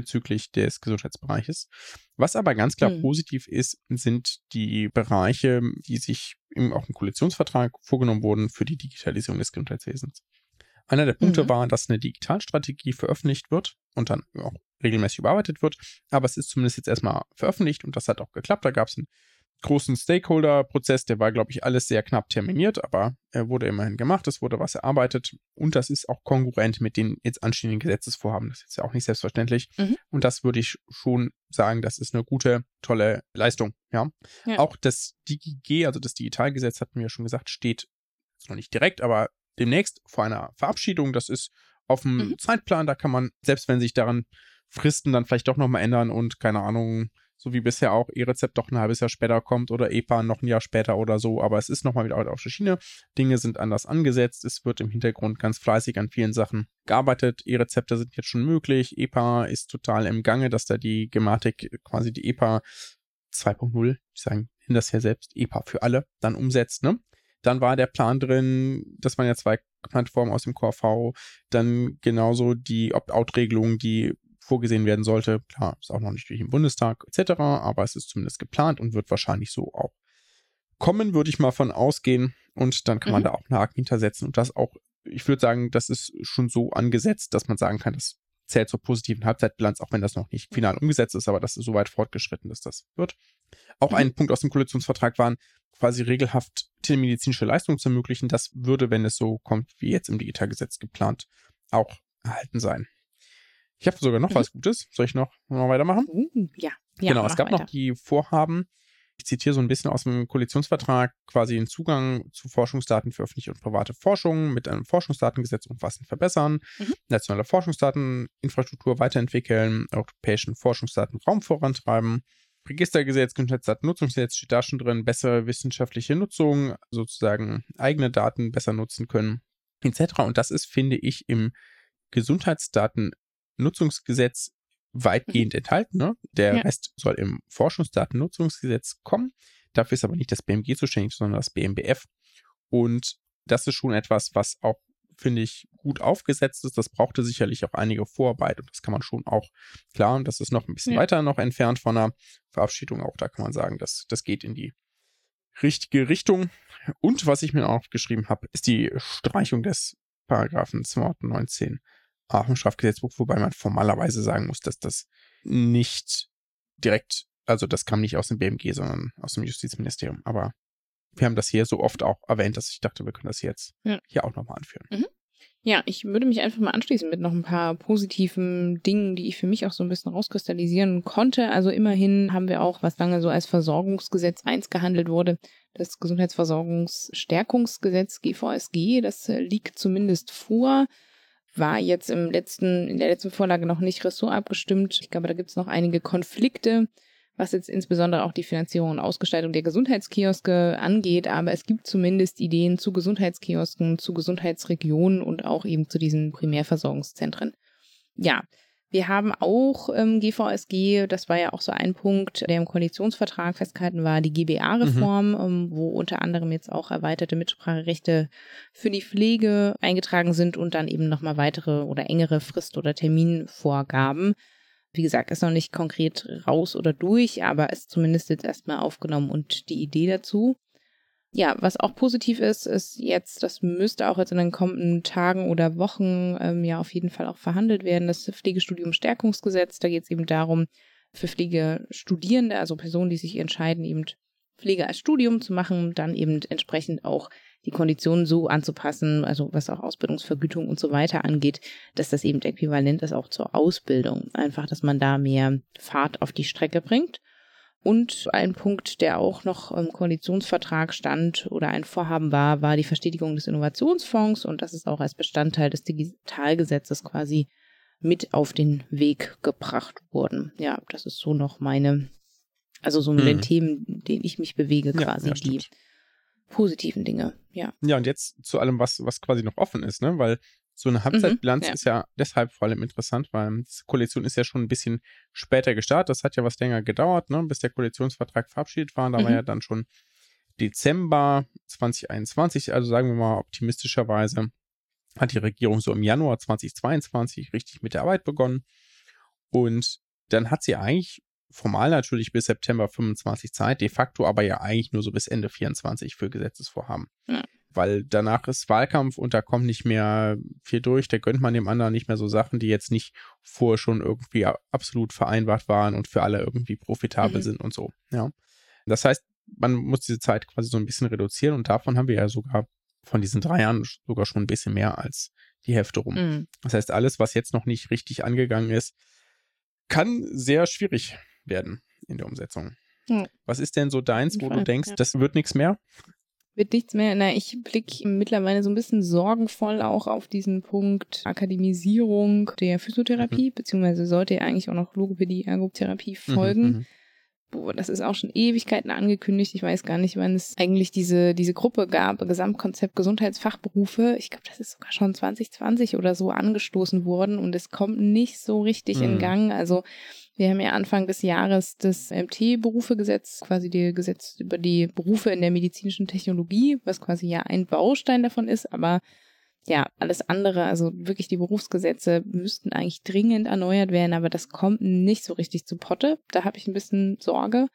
bezüglich des Gesundheitsbereiches. Was aber ganz klar mhm. positiv ist, sind die Bereiche, die sich im, auch im Koalitionsvertrag vorgenommen wurden für die Digitalisierung des Gesundheitswesens. Einer der Punkte mhm. war, dass eine Digitalstrategie veröffentlicht wird und dann auch regelmäßig überarbeitet wird. Aber es ist zumindest jetzt erstmal veröffentlicht und das hat auch geklappt. Da gab es ein großen Stakeholder-Prozess, der war, glaube ich, alles sehr knapp terminiert, aber er wurde immerhin gemacht, es wurde was erarbeitet und das ist auch kongruent mit den jetzt anstehenden Gesetzesvorhaben. Das ist ja auch nicht selbstverständlich. Mhm. Und das würde ich schon sagen, das ist eine gute, tolle Leistung. Ja. ja. Auch das DigiG, also das Digitalgesetz, hatten wir ja schon gesagt, steht noch nicht direkt, aber demnächst vor einer Verabschiedung. Das ist auf dem mhm. Zeitplan, da kann man, selbst wenn sich daran Fristen dann vielleicht doch nochmal ändern und keine Ahnung, so wie bisher auch E-Rezept doch ein halbes Jahr später kommt oder EPA noch ein Jahr später oder so, aber es ist nochmal wieder auf der Schiene. Dinge sind anders angesetzt, es wird im Hintergrund ganz fleißig an vielen Sachen gearbeitet. E-Rezepte sind jetzt schon möglich, EPA ist total im Gange, dass da die Gematik quasi die EPA 2.0, ich sage in das ja selbst, EPA für alle, dann umsetzt, ne? Dann war der Plan drin, dass man ja zwei Plattformen aus dem QV, dann genauso die Opt-out-Regelung, die vorgesehen werden sollte. Klar, ist auch noch nicht durch den Bundestag etc., aber es ist zumindest geplant und wird wahrscheinlich so auch kommen, würde ich mal von ausgehen. Und dann kann man mhm. da auch einen Haken hintersetzen und das auch, ich würde sagen, das ist schon so angesetzt, dass man sagen kann, das zählt zur positiven Halbzeitbilanz, auch wenn das noch nicht final umgesetzt ist, aber das ist so weit fortgeschritten, dass das wird. Auch mhm. ein Punkt aus dem Koalitionsvertrag waren, quasi regelhaft telemedizinische Leistungen zu ermöglichen. Das würde, wenn es so kommt, wie jetzt im Digitalgesetz geplant, auch erhalten sein. Ich habe sogar noch mhm. was Gutes. Soll ich noch mal weitermachen? Uh, ja. ja. Genau, es gab weiter. noch die Vorhaben, ich zitiere so ein bisschen aus dem Koalitionsvertrag, quasi den Zugang zu Forschungsdaten für öffentliche und private Forschung mit einem Forschungsdatengesetz umfassend verbessern, mhm. nationale Forschungsdateninfrastruktur weiterentwickeln, europäischen Forschungsdatenraum vorantreiben, Registergesetz, Gesundheitsdatennutzungsgesetz steht da schon drin, bessere wissenschaftliche Nutzung, sozusagen eigene Daten besser nutzen können, etc. Und das ist, finde ich, im Gesundheitsdaten Nutzungsgesetz weitgehend mhm. enthalten. Ne? Der ja. Rest soll im Forschungsdatennutzungsgesetz kommen. Dafür ist aber nicht das BMG zuständig, sondern das BMBF. Und das ist schon etwas, was auch, finde ich, gut aufgesetzt ist. Das brauchte sicherlich auch einige Vorarbeit und das kann man schon auch, klar, das ist noch ein bisschen ja. weiter noch entfernt von einer Verabschiedung. Auch da kann man sagen, dass das geht in die richtige Richtung. Und was ich mir auch geschrieben habe, ist die Streichung des Paragraphen 219 auch im Strafgesetzbuch, wobei man formalerweise sagen muss, dass das nicht direkt, also das kam nicht aus dem BMG, sondern aus dem Justizministerium. Aber wir haben das hier so oft auch erwähnt, dass ich dachte, wir können das jetzt ja. hier auch nochmal anführen. Mhm. Ja, ich würde mich einfach mal anschließen mit noch ein paar positiven Dingen, die ich für mich auch so ein bisschen rauskristallisieren konnte. Also immerhin haben wir auch, was lange so als Versorgungsgesetz 1 gehandelt wurde, das Gesundheitsversorgungsstärkungsgesetz GVSG, das liegt zumindest vor war jetzt im letzten, in der letzten Vorlage noch nicht ressortabgestimmt. Ich glaube, da gibt es noch einige Konflikte, was jetzt insbesondere auch die Finanzierung und Ausgestaltung der Gesundheitskioske angeht. Aber es gibt zumindest Ideen zu Gesundheitskiosken, zu Gesundheitsregionen und auch eben zu diesen Primärversorgungszentren. Ja, wir haben auch ähm, GVSG, das war ja auch so ein Punkt, der im Koalitionsvertrag festgehalten war, die GBA-Reform, mhm. ähm, wo unter anderem jetzt auch erweiterte Mitspracherechte für die Pflege eingetragen sind und dann eben nochmal weitere oder engere Frist- oder Terminvorgaben. Wie gesagt, ist noch nicht konkret raus oder durch, aber ist zumindest jetzt erstmal aufgenommen und die Idee dazu. Ja, was auch positiv ist, ist jetzt, das müsste auch jetzt in den kommenden Tagen oder Wochen ähm, ja auf jeden Fall auch verhandelt werden, das Pflegestudium Stärkungsgesetz. Da geht es eben darum, für Pflegestudierende, also Personen, die sich entscheiden, eben Pflege als Studium zu machen, dann eben entsprechend auch die Konditionen so anzupassen, also was auch Ausbildungsvergütung und so weiter angeht, dass das eben äquivalent ist auch zur Ausbildung. Einfach, dass man da mehr Fahrt auf die Strecke bringt. Und ein Punkt, der auch noch im Koalitionsvertrag stand oder ein Vorhaben war, war die Verstetigung des Innovationsfonds und das ist auch als Bestandteil des Digitalgesetzes quasi mit auf den Weg gebracht worden. Ja, das ist so noch meine, also so mit hm. den Themen, denen ich mich bewege, quasi ja, ja, die positiven Dinge. Ja. Ja, und jetzt zu allem, was, was quasi noch offen ist, ne? Weil so eine Halbzeitbilanz mhm, ja. ist ja deshalb vor allem interessant, weil die Koalition ist ja schon ein bisschen später gestartet. Das hat ja was länger gedauert, ne, bis der Koalitionsvertrag verabschiedet war. Da mhm. war ja dann schon Dezember 2021, also sagen wir mal optimistischerweise, hat die Regierung so im Januar 2022 richtig mit der Arbeit begonnen. Und dann hat sie eigentlich formal natürlich bis September 25 Zeit, de facto aber ja eigentlich nur so bis Ende 24 für Gesetzesvorhaben. Ja weil danach ist Wahlkampf und da kommt nicht mehr viel durch. Da gönnt man dem anderen nicht mehr so Sachen, die jetzt nicht vorher schon irgendwie absolut vereinbart waren und für alle irgendwie profitabel mhm. sind und so. Ja. Das heißt, man muss diese Zeit quasi so ein bisschen reduzieren und davon haben wir ja sogar von diesen drei Jahren sogar schon ein bisschen mehr als die Hälfte rum. Mhm. Das heißt, alles, was jetzt noch nicht richtig angegangen ist, kann sehr schwierig werden in der Umsetzung. Mhm. Was ist denn so deins, wo Fall, du denkst, ja. das wird nichts mehr? wird nichts mehr. Na, ich blicke mittlerweile so ein bisschen sorgenvoll auch auf diesen Punkt Akademisierung der Physiotherapie, mhm. beziehungsweise sollte ja eigentlich auch noch Logopädie, Ergotherapie mhm, folgen. Mhm, Boah, das ist auch schon Ewigkeiten angekündigt. Ich weiß gar nicht, wann es eigentlich diese, diese Gruppe gab, Gesamtkonzept Gesundheitsfachberufe. Ich glaube, das ist sogar schon 2020 oder so angestoßen worden und es kommt nicht so richtig mhm. in Gang. Also wir haben ja Anfang des Jahres das MT-Berufegesetz, quasi die Gesetz über die Berufe in der medizinischen Technologie, was quasi ja ein Baustein davon ist, aber ja, alles andere, also wirklich die Berufsgesetze müssten eigentlich dringend erneuert werden, aber das kommt nicht so richtig zu Potte. Da habe ich ein bisschen Sorge.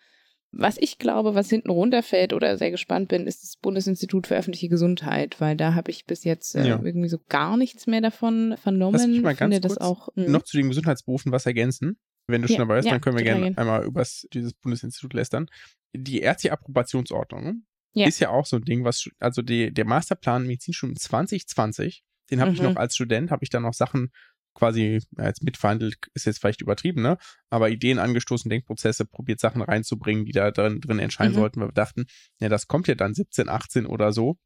Was ich glaube, was hinten runterfällt oder sehr gespannt bin, ist das Bundesinstitut für öffentliche Gesundheit, weil da habe ich bis jetzt äh, ja. irgendwie so gar nichts mehr davon vernommen. Lass mich mal ganz Finde kurz auch, hm. noch zu den Gesundheitsberufen was ergänzen. Wenn du schon dabei bist, ja, dann können wir gerne einmal über dieses Bundesinstitut lästern. Die ärztliche Approbationsordnung ja. ist ja auch so ein Ding, was, also die, der Masterplan Medizinstudium 2020, den habe mhm. ich noch als Student, habe ich da noch Sachen quasi ja, jetzt mitverhandelt, ist jetzt vielleicht übertrieben, ne? Aber Ideen angestoßen, Denkprozesse, probiert Sachen reinzubringen, die da drin, drin entscheiden mhm. sollten, weil wir dachten, ja, das kommt ja dann 17, 18 oder so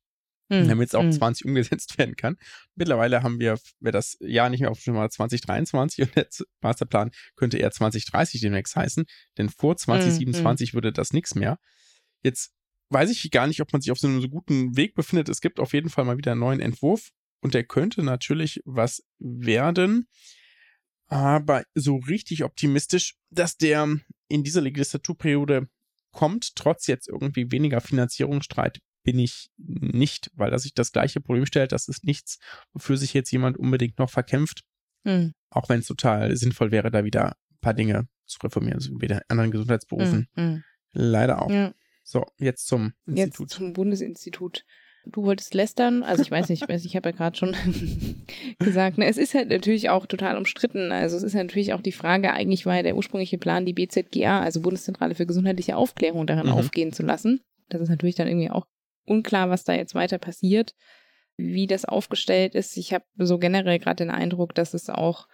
mhm. damit es auch mhm. 20 umgesetzt werden kann. Mittlerweile haben wir, wir das Jahr nicht mehr auf schon mal 2023 und der Masterplan könnte eher 2030 demnächst heißen, denn vor 2027 mhm. würde das nichts mehr. Jetzt weiß ich gar nicht, ob man sich auf so einem so guten Weg befindet. Es gibt auf jeden Fall mal wieder einen neuen Entwurf und der könnte natürlich was werden. Aber so richtig optimistisch, dass der in dieser Legislaturperiode kommt, trotz jetzt irgendwie weniger Finanzierungsstreit, bin ich nicht, weil das sich das gleiche Problem stellt. Das ist nichts, wofür sich jetzt jemand unbedingt noch verkämpft. Mhm. Auch wenn es total sinnvoll wäre, da wieder ein paar Dinge zu reformieren, so wie bei anderen Gesundheitsberufen. Mhm. Leider auch. Ja. So, jetzt zum Institut. Jetzt zum Bundesinstitut. Du wolltest lästern, also ich weiß nicht, ich, weiß, ich habe ja gerade schon gesagt, ne, es ist halt natürlich auch total umstritten. Also es ist ja natürlich auch die Frage, eigentlich war ja der ursprüngliche Plan, die BZGA, also Bundeszentrale für gesundheitliche Aufklärung, darin mhm. aufgehen zu lassen. Das ist natürlich dann irgendwie auch unklar, was da jetzt weiter passiert, wie das aufgestellt ist. Ich habe so generell gerade den Eindruck, dass es auch,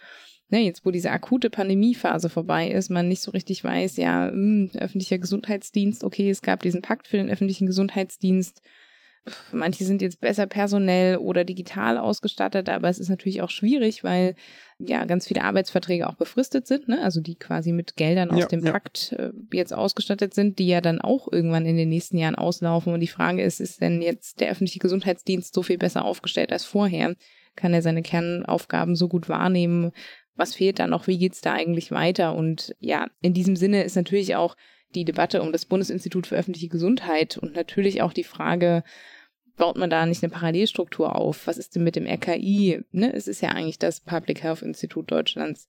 ne, jetzt wo diese akute Pandemiephase vorbei ist, man nicht so richtig weiß, ja, mh, hm, öffentlicher Gesundheitsdienst, okay, es gab diesen Pakt für den öffentlichen Gesundheitsdienst. Manche sind jetzt besser personell oder digital ausgestattet, aber es ist natürlich auch schwierig, weil ja ganz viele Arbeitsverträge auch befristet sind, ne? also die quasi mit Geldern aus ja, dem ja. Pakt äh, jetzt ausgestattet sind, die ja dann auch irgendwann in den nächsten Jahren auslaufen. Und die Frage ist, ist denn jetzt der öffentliche Gesundheitsdienst so viel besser aufgestellt als vorher? Kann er seine Kernaufgaben so gut wahrnehmen? Was fehlt da noch? Wie geht's da eigentlich weiter? Und ja, in diesem Sinne ist natürlich auch die Debatte um das Bundesinstitut für öffentliche Gesundheit und natürlich auch die Frage, baut man da nicht eine Parallelstruktur auf? Was ist denn mit dem RKI? Ne? Es ist ja eigentlich das Public Health Institut Deutschlands.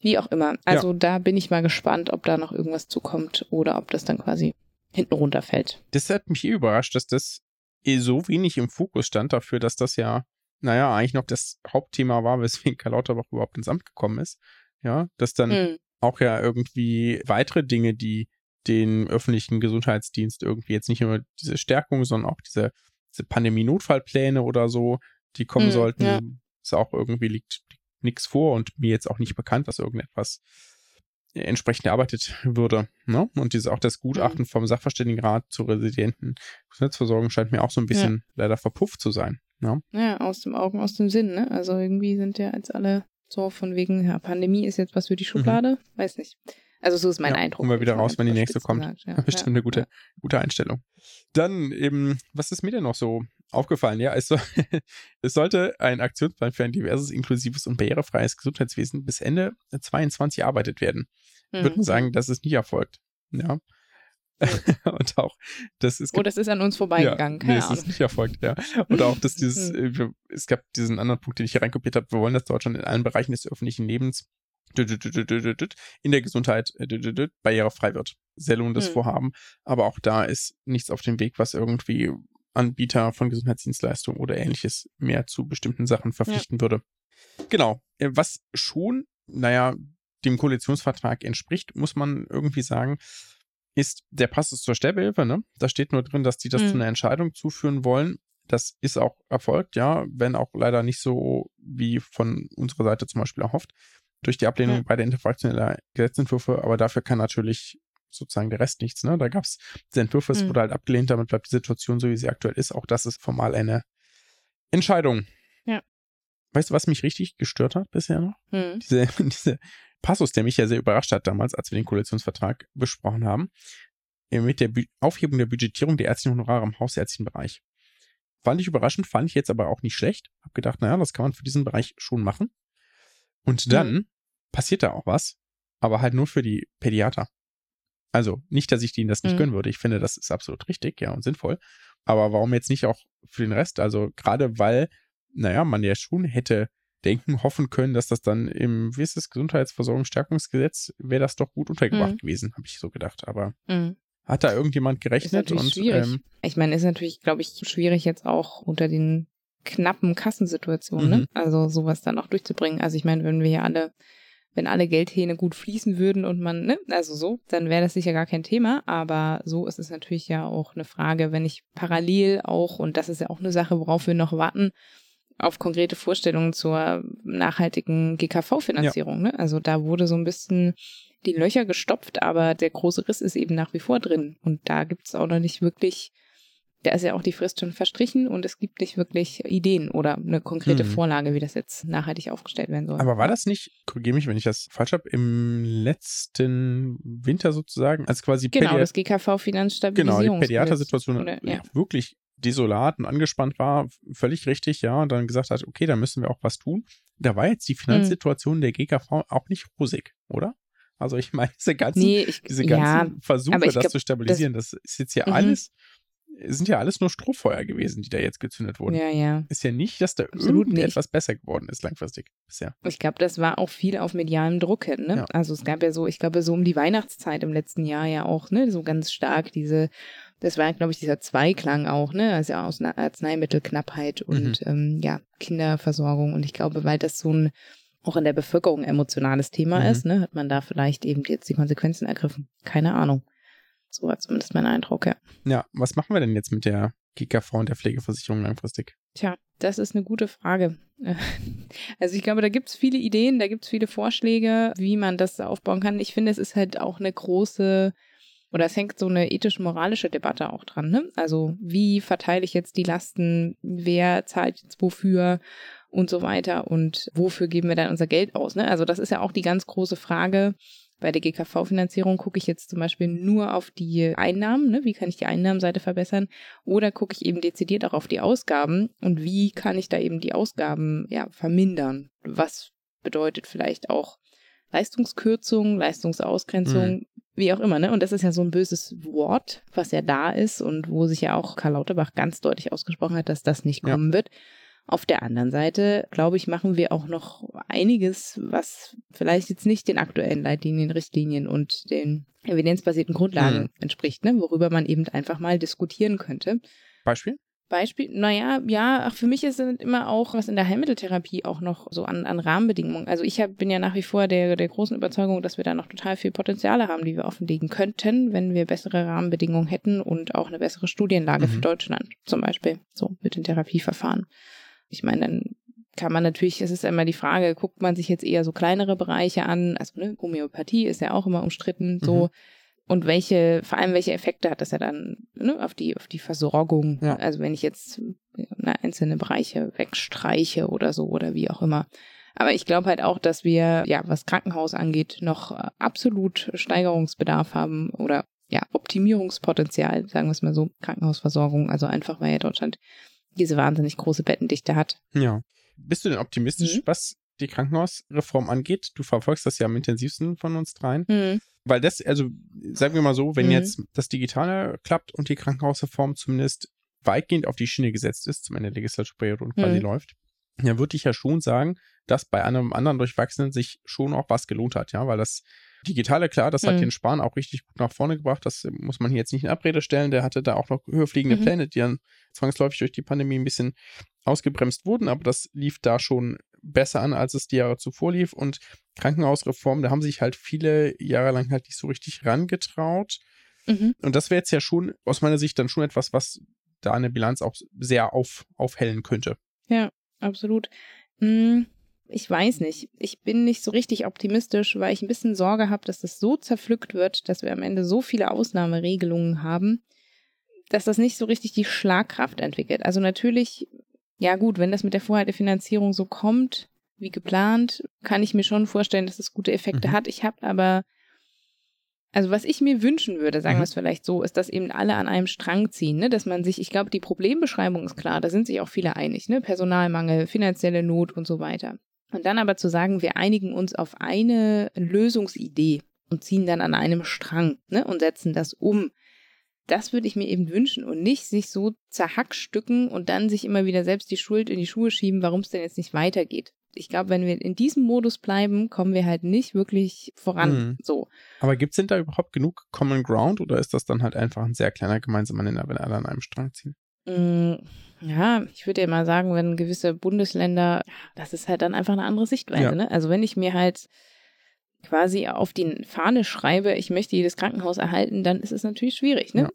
Wie auch immer. Also ja. da bin ich mal gespannt, ob da noch irgendwas zukommt oder ob das dann quasi hinten runterfällt. Das hat mich eh überrascht, dass das eh so wenig im Fokus stand dafür, dass das ja, naja, eigentlich noch das Hauptthema war, weswegen Karl Lauterbach überhaupt ins Amt gekommen ist. Ja, dass dann hm. Auch ja irgendwie weitere Dinge, die den öffentlichen Gesundheitsdienst irgendwie jetzt nicht nur diese Stärkung, sondern auch diese, diese Pandemie-Notfallpläne oder so, die kommen hm, sollten. Ja. Ist auch irgendwie liegt nichts vor und mir jetzt auch nicht bekannt, dass irgendetwas entsprechend erarbeitet würde. Ne? Und dieses auch das Gutachten mhm. vom Sachverständigenrat zur residenten Gesundheitsversorgung scheint mir auch so ein bisschen ja. leider verpufft zu sein. Ne? Ja, aus dem Augen, aus dem Sinn. Ne? Also irgendwie sind ja jetzt alle so von wegen, ja, Pandemie ist jetzt was für die mhm. Schublade. Mhm. Weiß nicht. Also so ist mein ja, Eindruck. Kommen wir wieder raus, wenn die nächste kommt. Gesagt, ja. Bestimmt eine gute, gute Einstellung. Dann eben, was ist mir denn noch so aufgefallen? Ja, es, soll, es sollte ein Aktionsplan für ein diverses, inklusives und barrierefreies Gesundheitswesen bis Ende 2022 erarbeitet werden. Mhm. Würde man sagen, das ist nicht erfolgt. Ja. und auch, das ist. Oh, das ist an uns vorbeigegangen. Ja, nee, es ist nicht erfolgt, ja. Und auch, dass dieses, mhm. äh, es gab diesen anderen Punkt, den ich hier reinkopiert habe. Wir wollen, dass Deutschland in allen Bereichen des öffentlichen Lebens in der Gesundheit äh, barrierefrei wird. Sehr lohnendes hm. Vorhaben. Aber auch da ist nichts auf dem Weg, was irgendwie Anbieter von Gesundheitsdienstleistungen oder ähnliches mehr zu bestimmten Sachen verpflichten ja. würde. Genau. Äh, was schon, naja, dem Koalitionsvertrag entspricht, muss man irgendwie sagen, ist der Passus zur Sterbehilfe. Ne? Da steht nur drin, dass die das hm. zu einer Entscheidung zuführen wollen. Das ist auch erfolgt, ja, wenn auch leider nicht so wie von unserer Seite zum Beispiel erhofft durch die Ablehnung ja. bei der interfraktioneller Gesetzentwürfe, aber dafür kann natürlich sozusagen der Rest nichts. Ne? Da gab es diese Entwürfe, es mhm. wurde halt abgelehnt, damit bleibt die Situation so, wie sie aktuell ist. Auch das ist formal eine Entscheidung. Weißt du, was mich richtig gestört hat bisher noch? Mhm. Diese, diese Passus, der mich ja sehr überrascht hat damals, als wir den Koalitionsvertrag besprochen haben, äh, mit der Bu Aufhebung der Budgetierung der ärztlichen Honorare im hausärztlichen Bereich. Fand ich überraschend, fand ich jetzt aber auch nicht schlecht. Hab gedacht, naja, das kann man für diesen Bereich schon machen. Und dann mhm passiert da auch was, aber halt nur für die Pädiater. Also nicht, dass ich denen das nicht mhm. gönnen würde. Ich finde, das ist absolut richtig, ja, und sinnvoll. Aber warum jetzt nicht auch für den Rest? Also gerade weil, naja, man ja schon hätte denken, hoffen können, dass das dann im, wie ist das, Gesundheitsversorgungsstärkungsgesetz, wäre das doch gut untergebracht mhm. gewesen, habe ich so gedacht. Aber mhm. hat da irgendjemand gerechnet? Ist und, ähm, ich meine, ist natürlich, glaube ich, schwierig jetzt auch unter den knappen Kassensituationen, ne? Mhm. Also sowas dann auch durchzubringen. Also ich meine, wenn wir hier alle wenn alle Geldhähne gut fließen würden und man, ne, also so, dann wäre das sicher gar kein Thema. Aber so ist es natürlich ja auch eine Frage, wenn ich parallel auch, und das ist ja auch eine Sache, worauf wir noch warten, auf konkrete Vorstellungen zur nachhaltigen GKV-Finanzierung. Ja. Ne? Also da wurde so ein bisschen die Löcher gestopft, aber der große Riss ist eben nach wie vor drin. Und da gibt es auch noch nicht wirklich da ist ja auch die Frist schon verstrichen und es gibt nicht wirklich Ideen oder eine konkrete mhm. Vorlage, wie das jetzt nachhaltig aufgestellt werden soll. Aber war das nicht, korrigiere mich, wenn ich das falsch habe, im letzten Winter sozusagen, als quasi Genau, Pädi das GKV-Finanzstabilisierung. Genau, die Pädiatersituation ja. wirklich desolat und angespannt war, völlig richtig, ja, und dann gesagt hat, okay, da müssen wir auch was tun. Da war jetzt die Finanzsituation mhm. der GKV auch nicht rosig, oder? Also ich meine, diese ganzen, nee, ich, diese ganzen ja, Versuche, das glaub, zu stabilisieren, das, das ist jetzt ja mhm. alles sind ja alles nur Strohfeuer gewesen, die da jetzt gezündet wurden. Ja, ja. Ist ja nicht, dass da Absolut irgendetwas nicht. besser geworden ist langfristig bisher. Ich glaube, das war auch viel auf medialem Druck hin. Ne? Ja. Also es gab ja so, ich glaube, so um die Weihnachtszeit im letzten Jahr ja auch, ne, so ganz stark diese, das war, glaube ich, dieser Zweiklang auch, ne, also aus Arzneimittelknappheit und mhm. ähm, ja, Kinderversorgung. Und ich glaube, weil das so ein auch in der Bevölkerung emotionales Thema mhm. ist, ne, hat man da vielleicht eben jetzt die Konsequenzen ergriffen. Keine Ahnung. So war zumindest mein Eindruck, ja. Ja, was machen wir denn jetzt mit der GKV und der Pflegeversicherung langfristig? Tja, das ist eine gute Frage. Also ich glaube, da gibt es viele Ideen, da gibt es viele Vorschläge, wie man das aufbauen kann. Ich finde, es ist halt auch eine große oder es hängt so eine ethisch-moralische Debatte auch dran. Ne? Also wie verteile ich jetzt die Lasten, wer zahlt jetzt wofür und so weiter und wofür geben wir dann unser Geld aus? Ne? Also das ist ja auch die ganz große Frage. Bei der GKV-Finanzierung gucke ich jetzt zum Beispiel nur auf die Einnahmen, ne? wie kann ich die Einnahmenseite verbessern, oder gucke ich eben dezidiert auch auf die Ausgaben und wie kann ich da eben die Ausgaben ja vermindern? Was bedeutet vielleicht auch Leistungskürzung, Leistungsausgrenzung, mhm. Wie auch immer, ne? Und das ist ja so ein böses Wort, was ja da ist und wo sich ja auch Karl Lauterbach ganz deutlich ausgesprochen hat, dass das nicht kommen ja. wird. Auf der anderen Seite, glaube ich, machen wir auch noch einiges, was vielleicht jetzt nicht den aktuellen Leitlinien, Richtlinien und den evidenzbasierten Grundlagen mhm. entspricht, ne? worüber man eben einfach mal diskutieren könnte. Beispiel? Beispiel, naja, ja, ach, für mich ist es immer auch was in der Heilmitteltherapie auch noch so an, an Rahmenbedingungen. Also ich hab, bin ja nach wie vor der, der großen Überzeugung, dass wir da noch total viel Potenziale haben, die wir offenlegen könnten, wenn wir bessere Rahmenbedingungen hätten und auch eine bessere Studienlage mhm. für Deutschland zum Beispiel, so mit den Therapieverfahren. Ich meine, dann kann man natürlich, es ist immer die Frage, guckt man sich jetzt eher so kleinere Bereiche an, also ne, Homöopathie ist ja auch immer umstritten, so. Mhm und welche, vor allem welche Effekte hat das ja dann ne, auf die, auf die Versorgung? Ja. Also wenn ich jetzt ne, einzelne Bereiche wegstreiche oder so oder wie auch immer. Aber ich glaube halt auch, dass wir, ja, was Krankenhaus angeht, noch absolut Steigerungsbedarf haben oder ja, Optimierungspotenzial, sagen wir es mal so, Krankenhausversorgung. Also einfach, weil ja Deutschland diese wahnsinnig große Bettendichte hat. Ja. Bist du denn optimistisch, mhm. was die Krankenhausreform angeht? Du verfolgst das ja am intensivsten von uns dreien. Mhm weil das, also sagen wir mal so, wenn mhm. jetzt das Digitale klappt und die Krankenhausreform zumindest weitgehend auf die Schiene gesetzt ist, zum Ende der Legislaturperiode und quasi mhm. läuft, dann würde ich ja schon sagen, dass bei einem anderen Durchwachsenen sich schon auch was gelohnt hat, ja, weil das Digitale, klar, das hat mhm. den Spahn auch richtig gut nach vorne gebracht. Das muss man hier jetzt nicht in Abrede stellen. Der hatte da auch noch höherfliegende mhm. Pläne, die dann zwangsläufig durch die Pandemie ein bisschen ausgebremst wurden, aber das lief da schon besser an, als es die Jahre zuvor lief. Und Krankenhausreform, da haben sich halt viele Jahre lang halt nicht so richtig rangetraut. Mhm. Und das wäre jetzt ja schon aus meiner Sicht dann schon etwas, was da eine Bilanz auch sehr auf, aufhellen könnte. Ja, absolut. Hm, ich weiß nicht. Ich bin nicht so richtig optimistisch, weil ich ein bisschen Sorge habe, dass das so zerpflückt wird, dass wir am Ende so viele Ausnahmeregelungen haben, dass das nicht so richtig die Schlagkraft entwickelt. Also natürlich ja gut, wenn das mit der Vorhaltefinanzierung so kommt, wie geplant, kann ich mir schon vorstellen, dass es gute Effekte mhm. hat. Ich habe aber, also was ich mir wünschen würde, sagen mhm. wir es vielleicht so, ist, dass eben alle an einem Strang ziehen, ne? dass man sich, ich glaube, die Problembeschreibung ist klar, da sind sich auch viele einig, ne? Personalmangel, finanzielle Not und so weiter. Und dann aber zu sagen, wir einigen uns auf eine Lösungsidee und ziehen dann an einem Strang ne? und setzen das um das würde ich mir eben wünschen und nicht sich so zerhackstücken und dann sich immer wieder selbst die Schuld in die Schuhe schieben, warum es denn jetzt nicht weitergeht. Ich glaube, wenn wir in diesem Modus bleiben, kommen wir halt nicht wirklich voran. Mhm. So. Aber gibt es denn da überhaupt genug Common Ground oder ist das dann halt einfach ein sehr kleiner gemeinsamer Nenner, wenn alle an einem Strang ziehen? Mm, ja, ich würde ja mal sagen, wenn gewisse Bundesländer, das ist halt dann einfach eine andere Sichtweise. Ja. Ne? Also wenn ich mir halt quasi auf die Fahne schreibe, ich möchte jedes Krankenhaus erhalten, dann ist es natürlich schwierig, ne? Ja.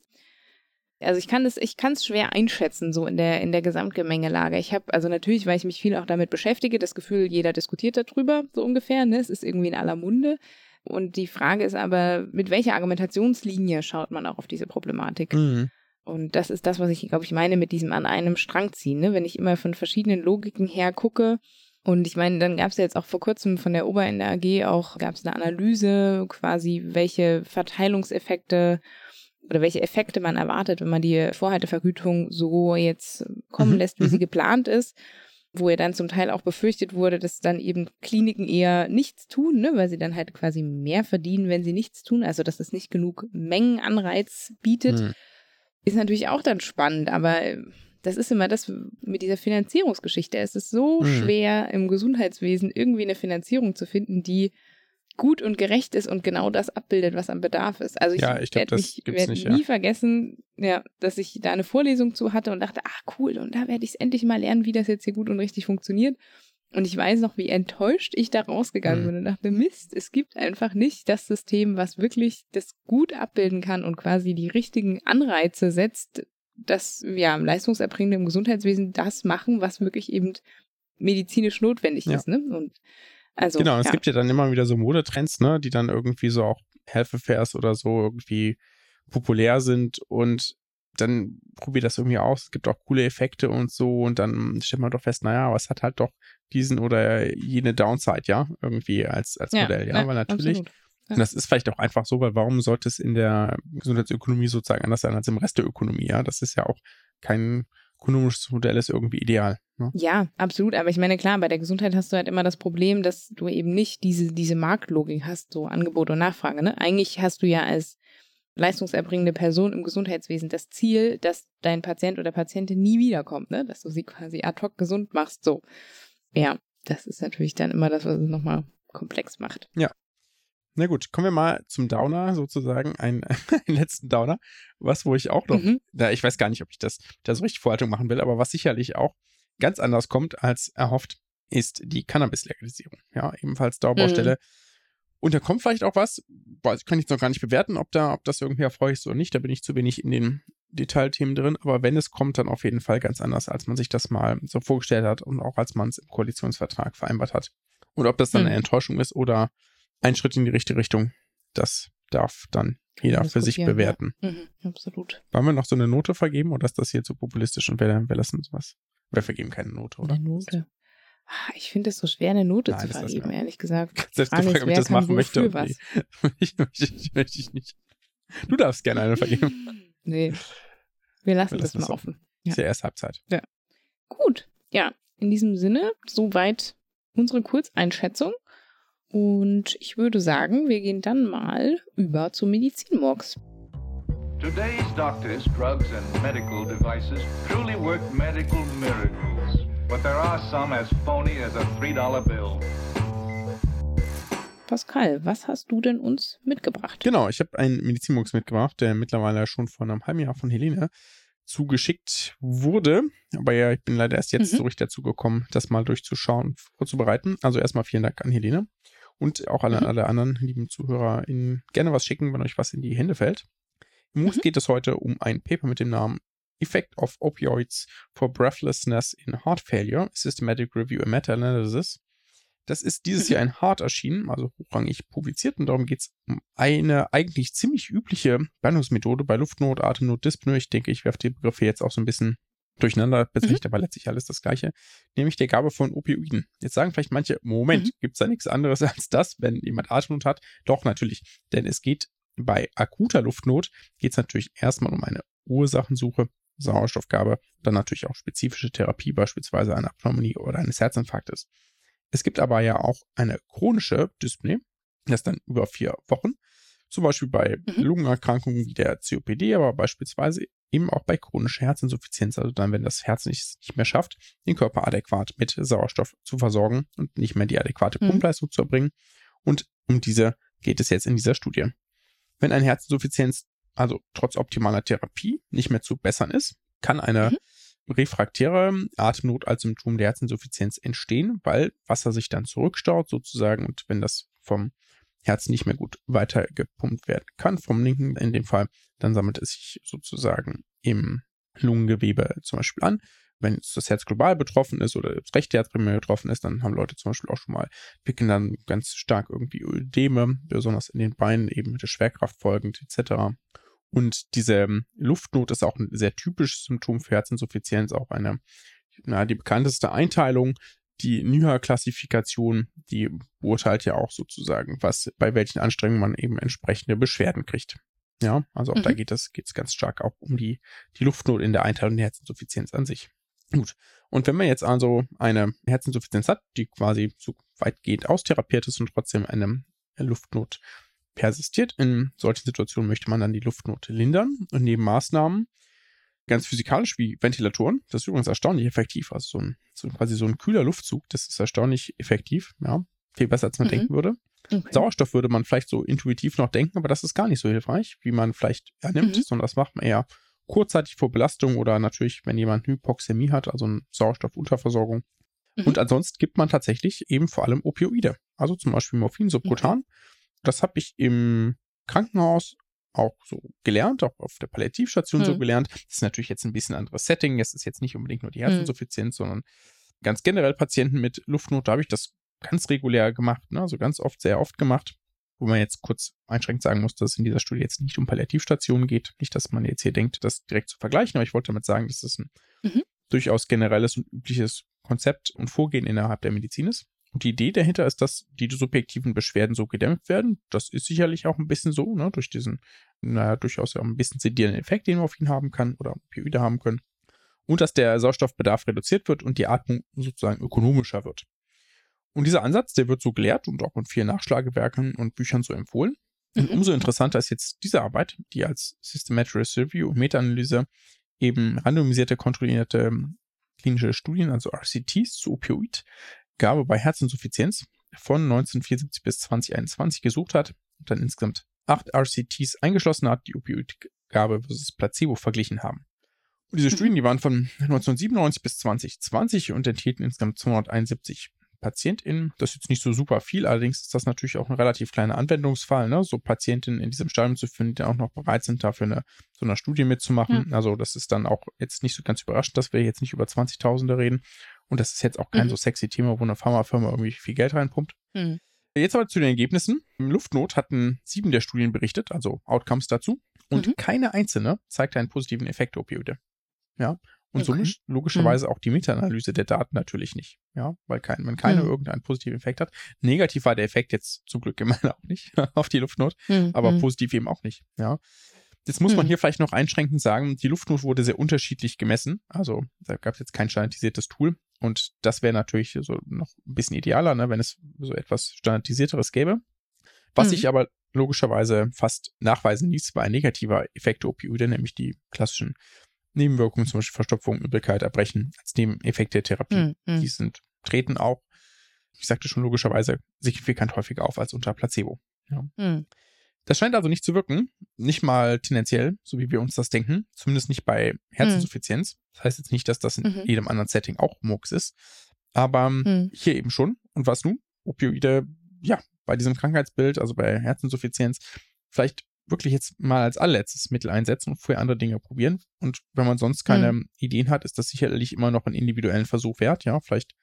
Also ich kann es, ich kann es schwer einschätzen, so in der, in der Gesamtgemengelage. Ich habe, also natürlich, weil ich mich viel auch damit beschäftige, das Gefühl, jeder diskutiert darüber, so ungefähr, ne? Es ist irgendwie in aller Munde. Und die Frage ist aber, mit welcher Argumentationslinie schaut man auch auf diese Problematik? Mhm. Und das ist das, was ich, glaube ich, meine mit diesem an einem Strang ziehen. Ne? Wenn ich immer von verschiedenen Logiken her gucke, und ich meine, dann gab es ja jetzt auch vor kurzem von der Ober in der AG auch, gab es eine Analyse, quasi welche Verteilungseffekte oder welche Effekte man erwartet, wenn man die Vorhaltevergütung so jetzt kommen mhm. lässt, wie sie mhm. geplant ist wo ja dann zum Teil auch befürchtet wurde, dass dann eben Kliniken eher nichts tun, ne, weil sie dann halt quasi mehr verdienen, wenn sie nichts tun, also dass es nicht genug Mengenanreiz bietet, mhm. ist natürlich auch dann spannend, aber das ist immer das mit dieser Finanzierungsgeschichte. Es ist so mhm. schwer im Gesundheitswesen irgendwie eine Finanzierung zu finden, die gut und gerecht ist und genau das abbildet, was am Bedarf ist. Also ich, ja, ich werde werd nie ja. vergessen, ja, dass ich da eine Vorlesung zu hatte und dachte, ach cool, und da werde ich es endlich mal lernen, wie das jetzt hier gut und richtig funktioniert. Und ich weiß noch, wie enttäuscht ich da rausgegangen mhm. bin und dachte, Mist, es gibt einfach nicht das System, was wirklich das gut abbilden kann und quasi die richtigen Anreize setzt, dass ja Leistungserbringende im Gesundheitswesen das machen, was wirklich eben medizinisch notwendig ja. ist. Ne? Und also, genau, es ja. gibt ja dann immer wieder so Modetrends, ne, die dann irgendwie so auch Health Affairs oder so irgendwie populär sind und dann probier das irgendwie aus. Es gibt auch coole Effekte und so und dann stellt man doch fest, naja, aber es hat halt doch diesen oder jene Downside, ja, irgendwie als, als ja, Modell, ja, weil natürlich. Absolut. Und das ist vielleicht auch einfach so, weil warum sollte es in der Gesundheitsökonomie sozusagen anders sein als im Rest der Ökonomie, ja? Das ist ja auch kein ökonomisches Modell ist irgendwie ideal. Ne? Ja, absolut. Aber ich meine, klar, bei der Gesundheit hast du halt immer das Problem, dass du eben nicht diese, diese Marktlogik hast, so Angebot und Nachfrage. Ne? Eigentlich hast du ja als leistungserbringende Person im Gesundheitswesen das Ziel, dass dein Patient oder Patientin nie wiederkommt, ne? dass du sie quasi ad hoc gesund machst. So. Ja, das ist natürlich dann immer das, was es nochmal komplex macht. Ja. Na gut, kommen wir mal zum Downer sozusagen, einen, einen letzten Downer, was wo ich auch noch, mhm. da ich weiß gar nicht, ob ich das da so richtig Vorhaltung machen will, aber was sicherlich auch ganz anders kommt als erhofft, ist die Cannabis-Legalisierung. Ja, ebenfalls Dauerbaustelle. Mhm und da kommt vielleicht auch was, weiß, kann ich noch gar nicht bewerten, ob da, ob das irgendwie erfreulich ist oder nicht. Da bin ich zu wenig in den Detailthemen drin. Aber wenn es kommt, dann auf jeden Fall ganz anders, als man sich das mal so vorgestellt hat und auch als man es im Koalitionsvertrag vereinbart hat. Und ob das dann eine hm. Enttäuschung ist oder ein Schritt in die richtige Richtung, das darf dann jeder für sich bewerten. Ja. Mhm, absolut. Wollen wir noch so eine Note vergeben oder ist das hier zu populistisch und wir, wir lassen was? Wir vergeben keine Note, oder? Eine Note. Ah, ich finde es so schwer, eine Note Nein, zu vergeben, ehrlich gesagt. Selbst gefragt, ist, ob ich das machen möchte. Was? ich, ich, möchte ich nicht. Du darfst gerne eine vergeben. Nee. Wir lassen, Wir lassen das mal offen. Ja. Ist ja erst Halbzeit. Ja. Gut. Ja, in diesem Sinne, soweit unsere Kurzeinschätzung. Und ich würde sagen, wir gehen dann mal über zum Medizinmorgs. Today's doctors, drugs and medical devices truly work medical miracles but there are some as phony as a $3 bill. Pascal, was hast du denn uns mitgebracht? Genau, ich habe einen Medizinbox mitgebracht, der mittlerweile schon vor einem halben Jahr von Helene zugeschickt wurde. Aber ja, ich bin leider erst jetzt mhm. so richtig dazu gekommen, das mal durchzuschauen, vorzubereiten. Also erstmal vielen Dank an Helene und auch an mhm. alle anderen lieben Zuhörer gerne was schicken, wenn euch was in die Hände fällt. Im Muss mhm. geht es heute um ein Paper mit dem Namen Effect of Opioids for Breathlessness in Heart Failure, Systematic Review and Meta-Analysis. Das ist dieses Jahr in Heart erschienen, also hochrangig publiziert, und darum geht es um eine eigentlich ziemlich übliche Behandlungsmethode bei Luftnot, Atemnot, Dyspnoe. Ich denke, ich werfe die Begriffe jetzt auch so ein bisschen durcheinander, bezeichnet mhm. aber letztlich alles das Gleiche, nämlich der Gabe von Opioiden. Jetzt sagen vielleicht manche, Moment, mhm. gibt es da nichts anderes als das, wenn jemand Atemnot hat? Doch, natürlich, denn es geht bei akuter Luftnot, geht es natürlich erstmal um eine Ursachensuche Sauerstoffgabe, dann natürlich auch spezifische Therapie, beispielsweise einer Pneumonie oder eines Herzinfarktes. Es gibt aber ja auch eine chronische Dyspnoe, das dann über vier Wochen, zum Beispiel bei mhm. Lungenerkrankungen wie der COPD, aber beispielsweise eben auch bei chronischer Herzinsuffizienz, also dann, wenn das Herz nicht, nicht mehr schafft, den Körper adäquat mit Sauerstoff zu versorgen und nicht mehr die adäquate mhm. Pumpleistung zu erbringen. Und um diese geht es jetzt in dieser Studie. Wenn eine Herzinsuffizienz also trotz optimaler Therapie, nicht mehr zu bessern ist, kann eine mhm. refraktäre Atemnot als Symptom der Herzinsuffizienz entstehen, weil Wasser sich dann zurückstaut sozusagen und wenn das vom Herz nicht mehr gut weiter gepumpt werden kann, vom linken in dem Fall, dann sammelt es sich sozusagen im Lungengewebe zum Beispiel an. Wenn das Herz global betroffen ist oder das rechte Herz primär betroffen ist, dann haben Leute zum Beispiel auch schon mal, entwickeln dann ganz stark irgendwie Ödeme, besonders in den Beinen eben mit der Schwerkraft folgend etc. Und diese Luftnot ist auch ein sehr typisches Symptom für Herzinsuffizienz, auch eine, na, die bekannteste Einteilung. Die NYHA-Klassifikation, die beurteilt ja auch sozusagen, was, bei welchen Anstrengungen man eben entsprechende Beschwerden kriegt. Ja, also auch mhm. da geht es, geht es ganz stark auch um die, die Luftnot in der Einteilung der Herzinsuffizienz an sich. Gut. Und wenn man jetzt also eine Herzinsuffizienz hat, die quasi so weitgehend austherapiert ist und trotzdem eine Luftnot persistiert. In solchen Situationen möchte man dann die Luftnote lindern und neben Maßnahmen ganz physikalisch wie Ventilatoren. Das ist übrigens erstaunlich effektiv. Also so ein, so quasi so ein kühler Luftzug, das ist erstaunlich effektiv. Ja, viel besser als man mhm. denken würde. Okay. Sauerstoff würde man vielleicht so intuitiv noch denken, aber das ist gar nicht so hilfreich, wie man vielleicht annimmt, mhm. sondern das macht man eher kurzzeitig vor Belastung oder natürlich, wenn jemand Hypoxämie hat, also eine Sauerstoffunterversorgung. Mhm. Und ansonsten gibt man tatsächlich eben vor allem Opioide, also zum Beispiel Morphin subkutan. Okay. Das habe ich im Krankenhaus auch so gelernt, auch auf der Palliativstation hm. so gelernt. Das ist natürlich jetzt ein bisschen anderes Setting. Es ist jetzt nicht unbedingt nur die hm. Herzinsuffizienz, hm. sondern ganz generell Patienten mit Luftnot. Da habe ich das ganz regulär gemacht, ne? also ganz oft, sehr oft gemacht. wo man jetzt kurz einschränkend sagen muss, dass es in dieser Studie jetzt nicht um Palliativstationen geht. Nicht, dass man jetzt hier denkt, das direkt zu vergleichen, aber ich wollte damit sagen, dass es ein mhm. durchaus generelles und übliches Konzept und Vorgehen innerhalb der Medizin ist. Und die Idee dahinter ist, dass die subjektiven Beschwerden so gedämpft werden. Das ist sicherlich auch ein bisschen so, ne, durch diesen, naja, durchaus ja ein bisschen sedierenden Effekt, den man auf ihn haben kann oder Opioide haben können. Und dass der Sauerstoffbedarf reduziert wird und die Atmung sozusagen ökonomischer wird. Und dieser Ansatz, der wird so gelehrt und auch in vielen Nachschlagewerken und Büchern so empfohlen. Und mhm. umso interessanter ist jetzt diese Arbeit, die als Systematic Review und Meta-Analyse eben randomisierte, kontrollierte klinische Studien, also RCTs zu Opioidgabe bei Herzinsuffizienz von 1974 bis 2021 gesucht hat und dann insgesamt acht RCTs eingeschlossen hat, die Opioidgabe versus Placebo verglichen haben. Und diese mhm. Studien, die waren von 1997 bis 2020 und enthielten insgesamt 271 PatientInnen. Das ist jetzt nicht so super viel, allerdings ist das natürlich auch ein relativ kleiner Anwendungsfall, ne? so Patientinnen in diesem Stadium zu finden, die auch noch bereit sind, dafür eine, so eine Studie mitzumachen. Ja. Also das ist dann auch jetzt nicht so ganz überraschend, dass wir jetzt nicht über 20.000er reden. Und das ist jetzt auch kein mhm. so sexy Thema, wo eine Pharmafirma irgendwie viel Geld reinpumpt. Mhm. Jetzt aber zu den Ergebnissen. Luftnot hatten sieben der Studien berichtet, also Outcomes dazu. Und mhm. keine einzelne zeigte einen positiven Effekt der Opioide. Ja. Und okay. so logischerweise mhm. auch die Meta-Analyse der Daten natürlich nicht. Ja, weil kein, wenn keiner mhm. irgendeinen positiven Effekt hat. Negativ war der Effekt jetzt zum Glück immerhin auch nicht auf die Luftnot, mhm. aber positiv eben auch nicht. Ja. Jetzt muss man hier vielleicht noch einschränkend sagen, die Luftnot wurde sehr unterschiedlich gemessen. Also da gab es jetzt kein standardisiertes Tool. Und das wäre natürlich so noch ein bisschen idealer, ne, wenn es so etwas standardisierteres gäbe. Was mhm. sich aber logischerweise fast nachweisen ließ, war ein negativer Effekt der Opioide, nämlich die klassischen Nebenwirkungen, zum Beispiel Verstopfung, Übelkeit, Erbrechen als Nebeneffekt der Therapie. Mhm. Die sind, treten auch, ich sagte schon logischerweise, signifikant häufiger auf als unter Placebo. Ja. Mhm. Das scheint also nicht zu wirken, nicht mal tendenziell, so wie wir uns das denken, zumindest nicht bei Herzinsuffizienz. Das heißt jetzt nicht, dass das in mhm. jedem anderen Setting auch Murks ist, aber mhm. hier eben schon. Und was nun? Opioide, ja, bei diesem Krankheitsbild, also bei Herzinsuffizienz, vielleicht wirklich jetzt mal als allerletztes Mittel einsetzen und vorher andere Dinge probieren. Und wenn man sonst keine mhm. Ideen hat, ist das sicherlich immer noch einen individuellen Versuch wert. Ja, vielleicht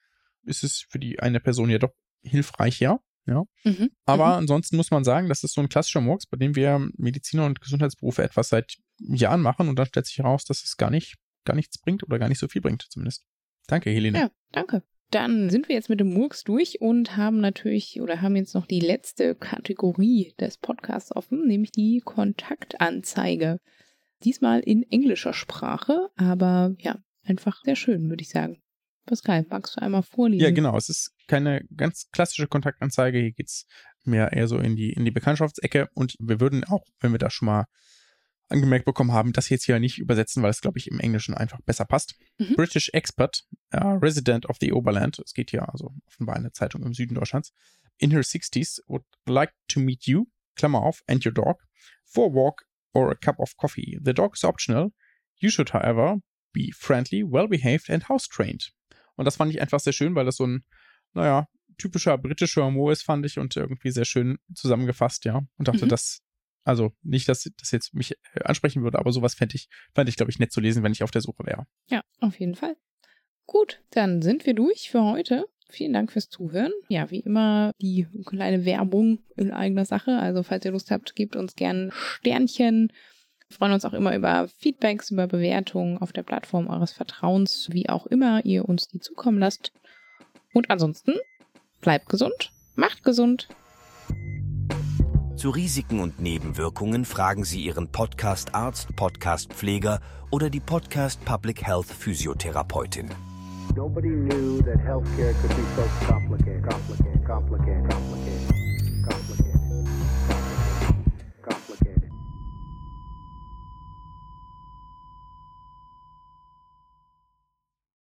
ist es für die eine Person ja doch hilfreich, ja. Ja. Mhm. Aber mhm. ansonsten muss man sagen, das ist so ein klassischer Murks, bei dem wir Mediziner und Gesundheitsberufe etwas seit Jahren machen und dann stellt sich heraus, dass es gar nicht, gar nichts bringt oder gar nicht so viel bringt, zumindest. Danke, Helene. Ja, danke. Dann sind wir jetzt mit dem Murks durch und haben natürlich oder haben jetzt noch die letzte Kategorie des Podcasts offen, nämlich die Kontaktanzeige. Diesmal in englischer Sprache, aber ja, einfach sehr schön, würde ich sagen. Pascal, magst du einmal vorlesen? Ja, genau. Es ist keine ganz klassische Kontaktanzeige. Hier geht es mehr eher so in die, in die Bekanntschaftsecke. Und wir würden auch, wenn wir da schon mal angemerkt bekommen haben, das jetzt hier nicht übersetzen, weil es, glaube ich, im Englischen einfach besser passt. Mhm. British Expert, uh, Resident of the Oberland, es geht hier also offenbar eine Zeitung im Süden Deutschlands, in her 60s would like to meet you, Klammer auf, and your dog, for a walk or a cup of coffee. The dog is optional. You should, however, be friendly, well behaved and house trained. Und das fand ich einfach sehr schön, weil das so ein, naja, typischer britischer Humor ist, fand ich, und irgendwie sehr schön zusammengefasst, ja. Und dachte, mhm. das also nicht, dass das jetzt mich äh, ansprechen würde, aber sowas fände ich, fände ich, glaube ich, nett zu lesen, wenn ich auf der Suche wäre. Ja, auf jeden Fall. Gut, dann sind wir durch für heute. Vielen Dank fürs Zuhören. Ja, wie immer die kleine Werbung in eigener Sache. Also falls ihr Lust habt, gebt uns gern Sternchen. Wir freuen uns auch immer über Feedbacks, über Bewertungen auf der Plattform eures Vertrauens, wie auch immer ihr uns die zukommen lasst. Und ansonsten bleibt gesund, macht gesund. Zu Risiken und Nebenwirkungen fragen Sie Ihren Podcast-Arzt, Podcast-Pfleger oder die Podcast Public Health Physiotherapeutin. Nobody knew that healthcare could be so complicated.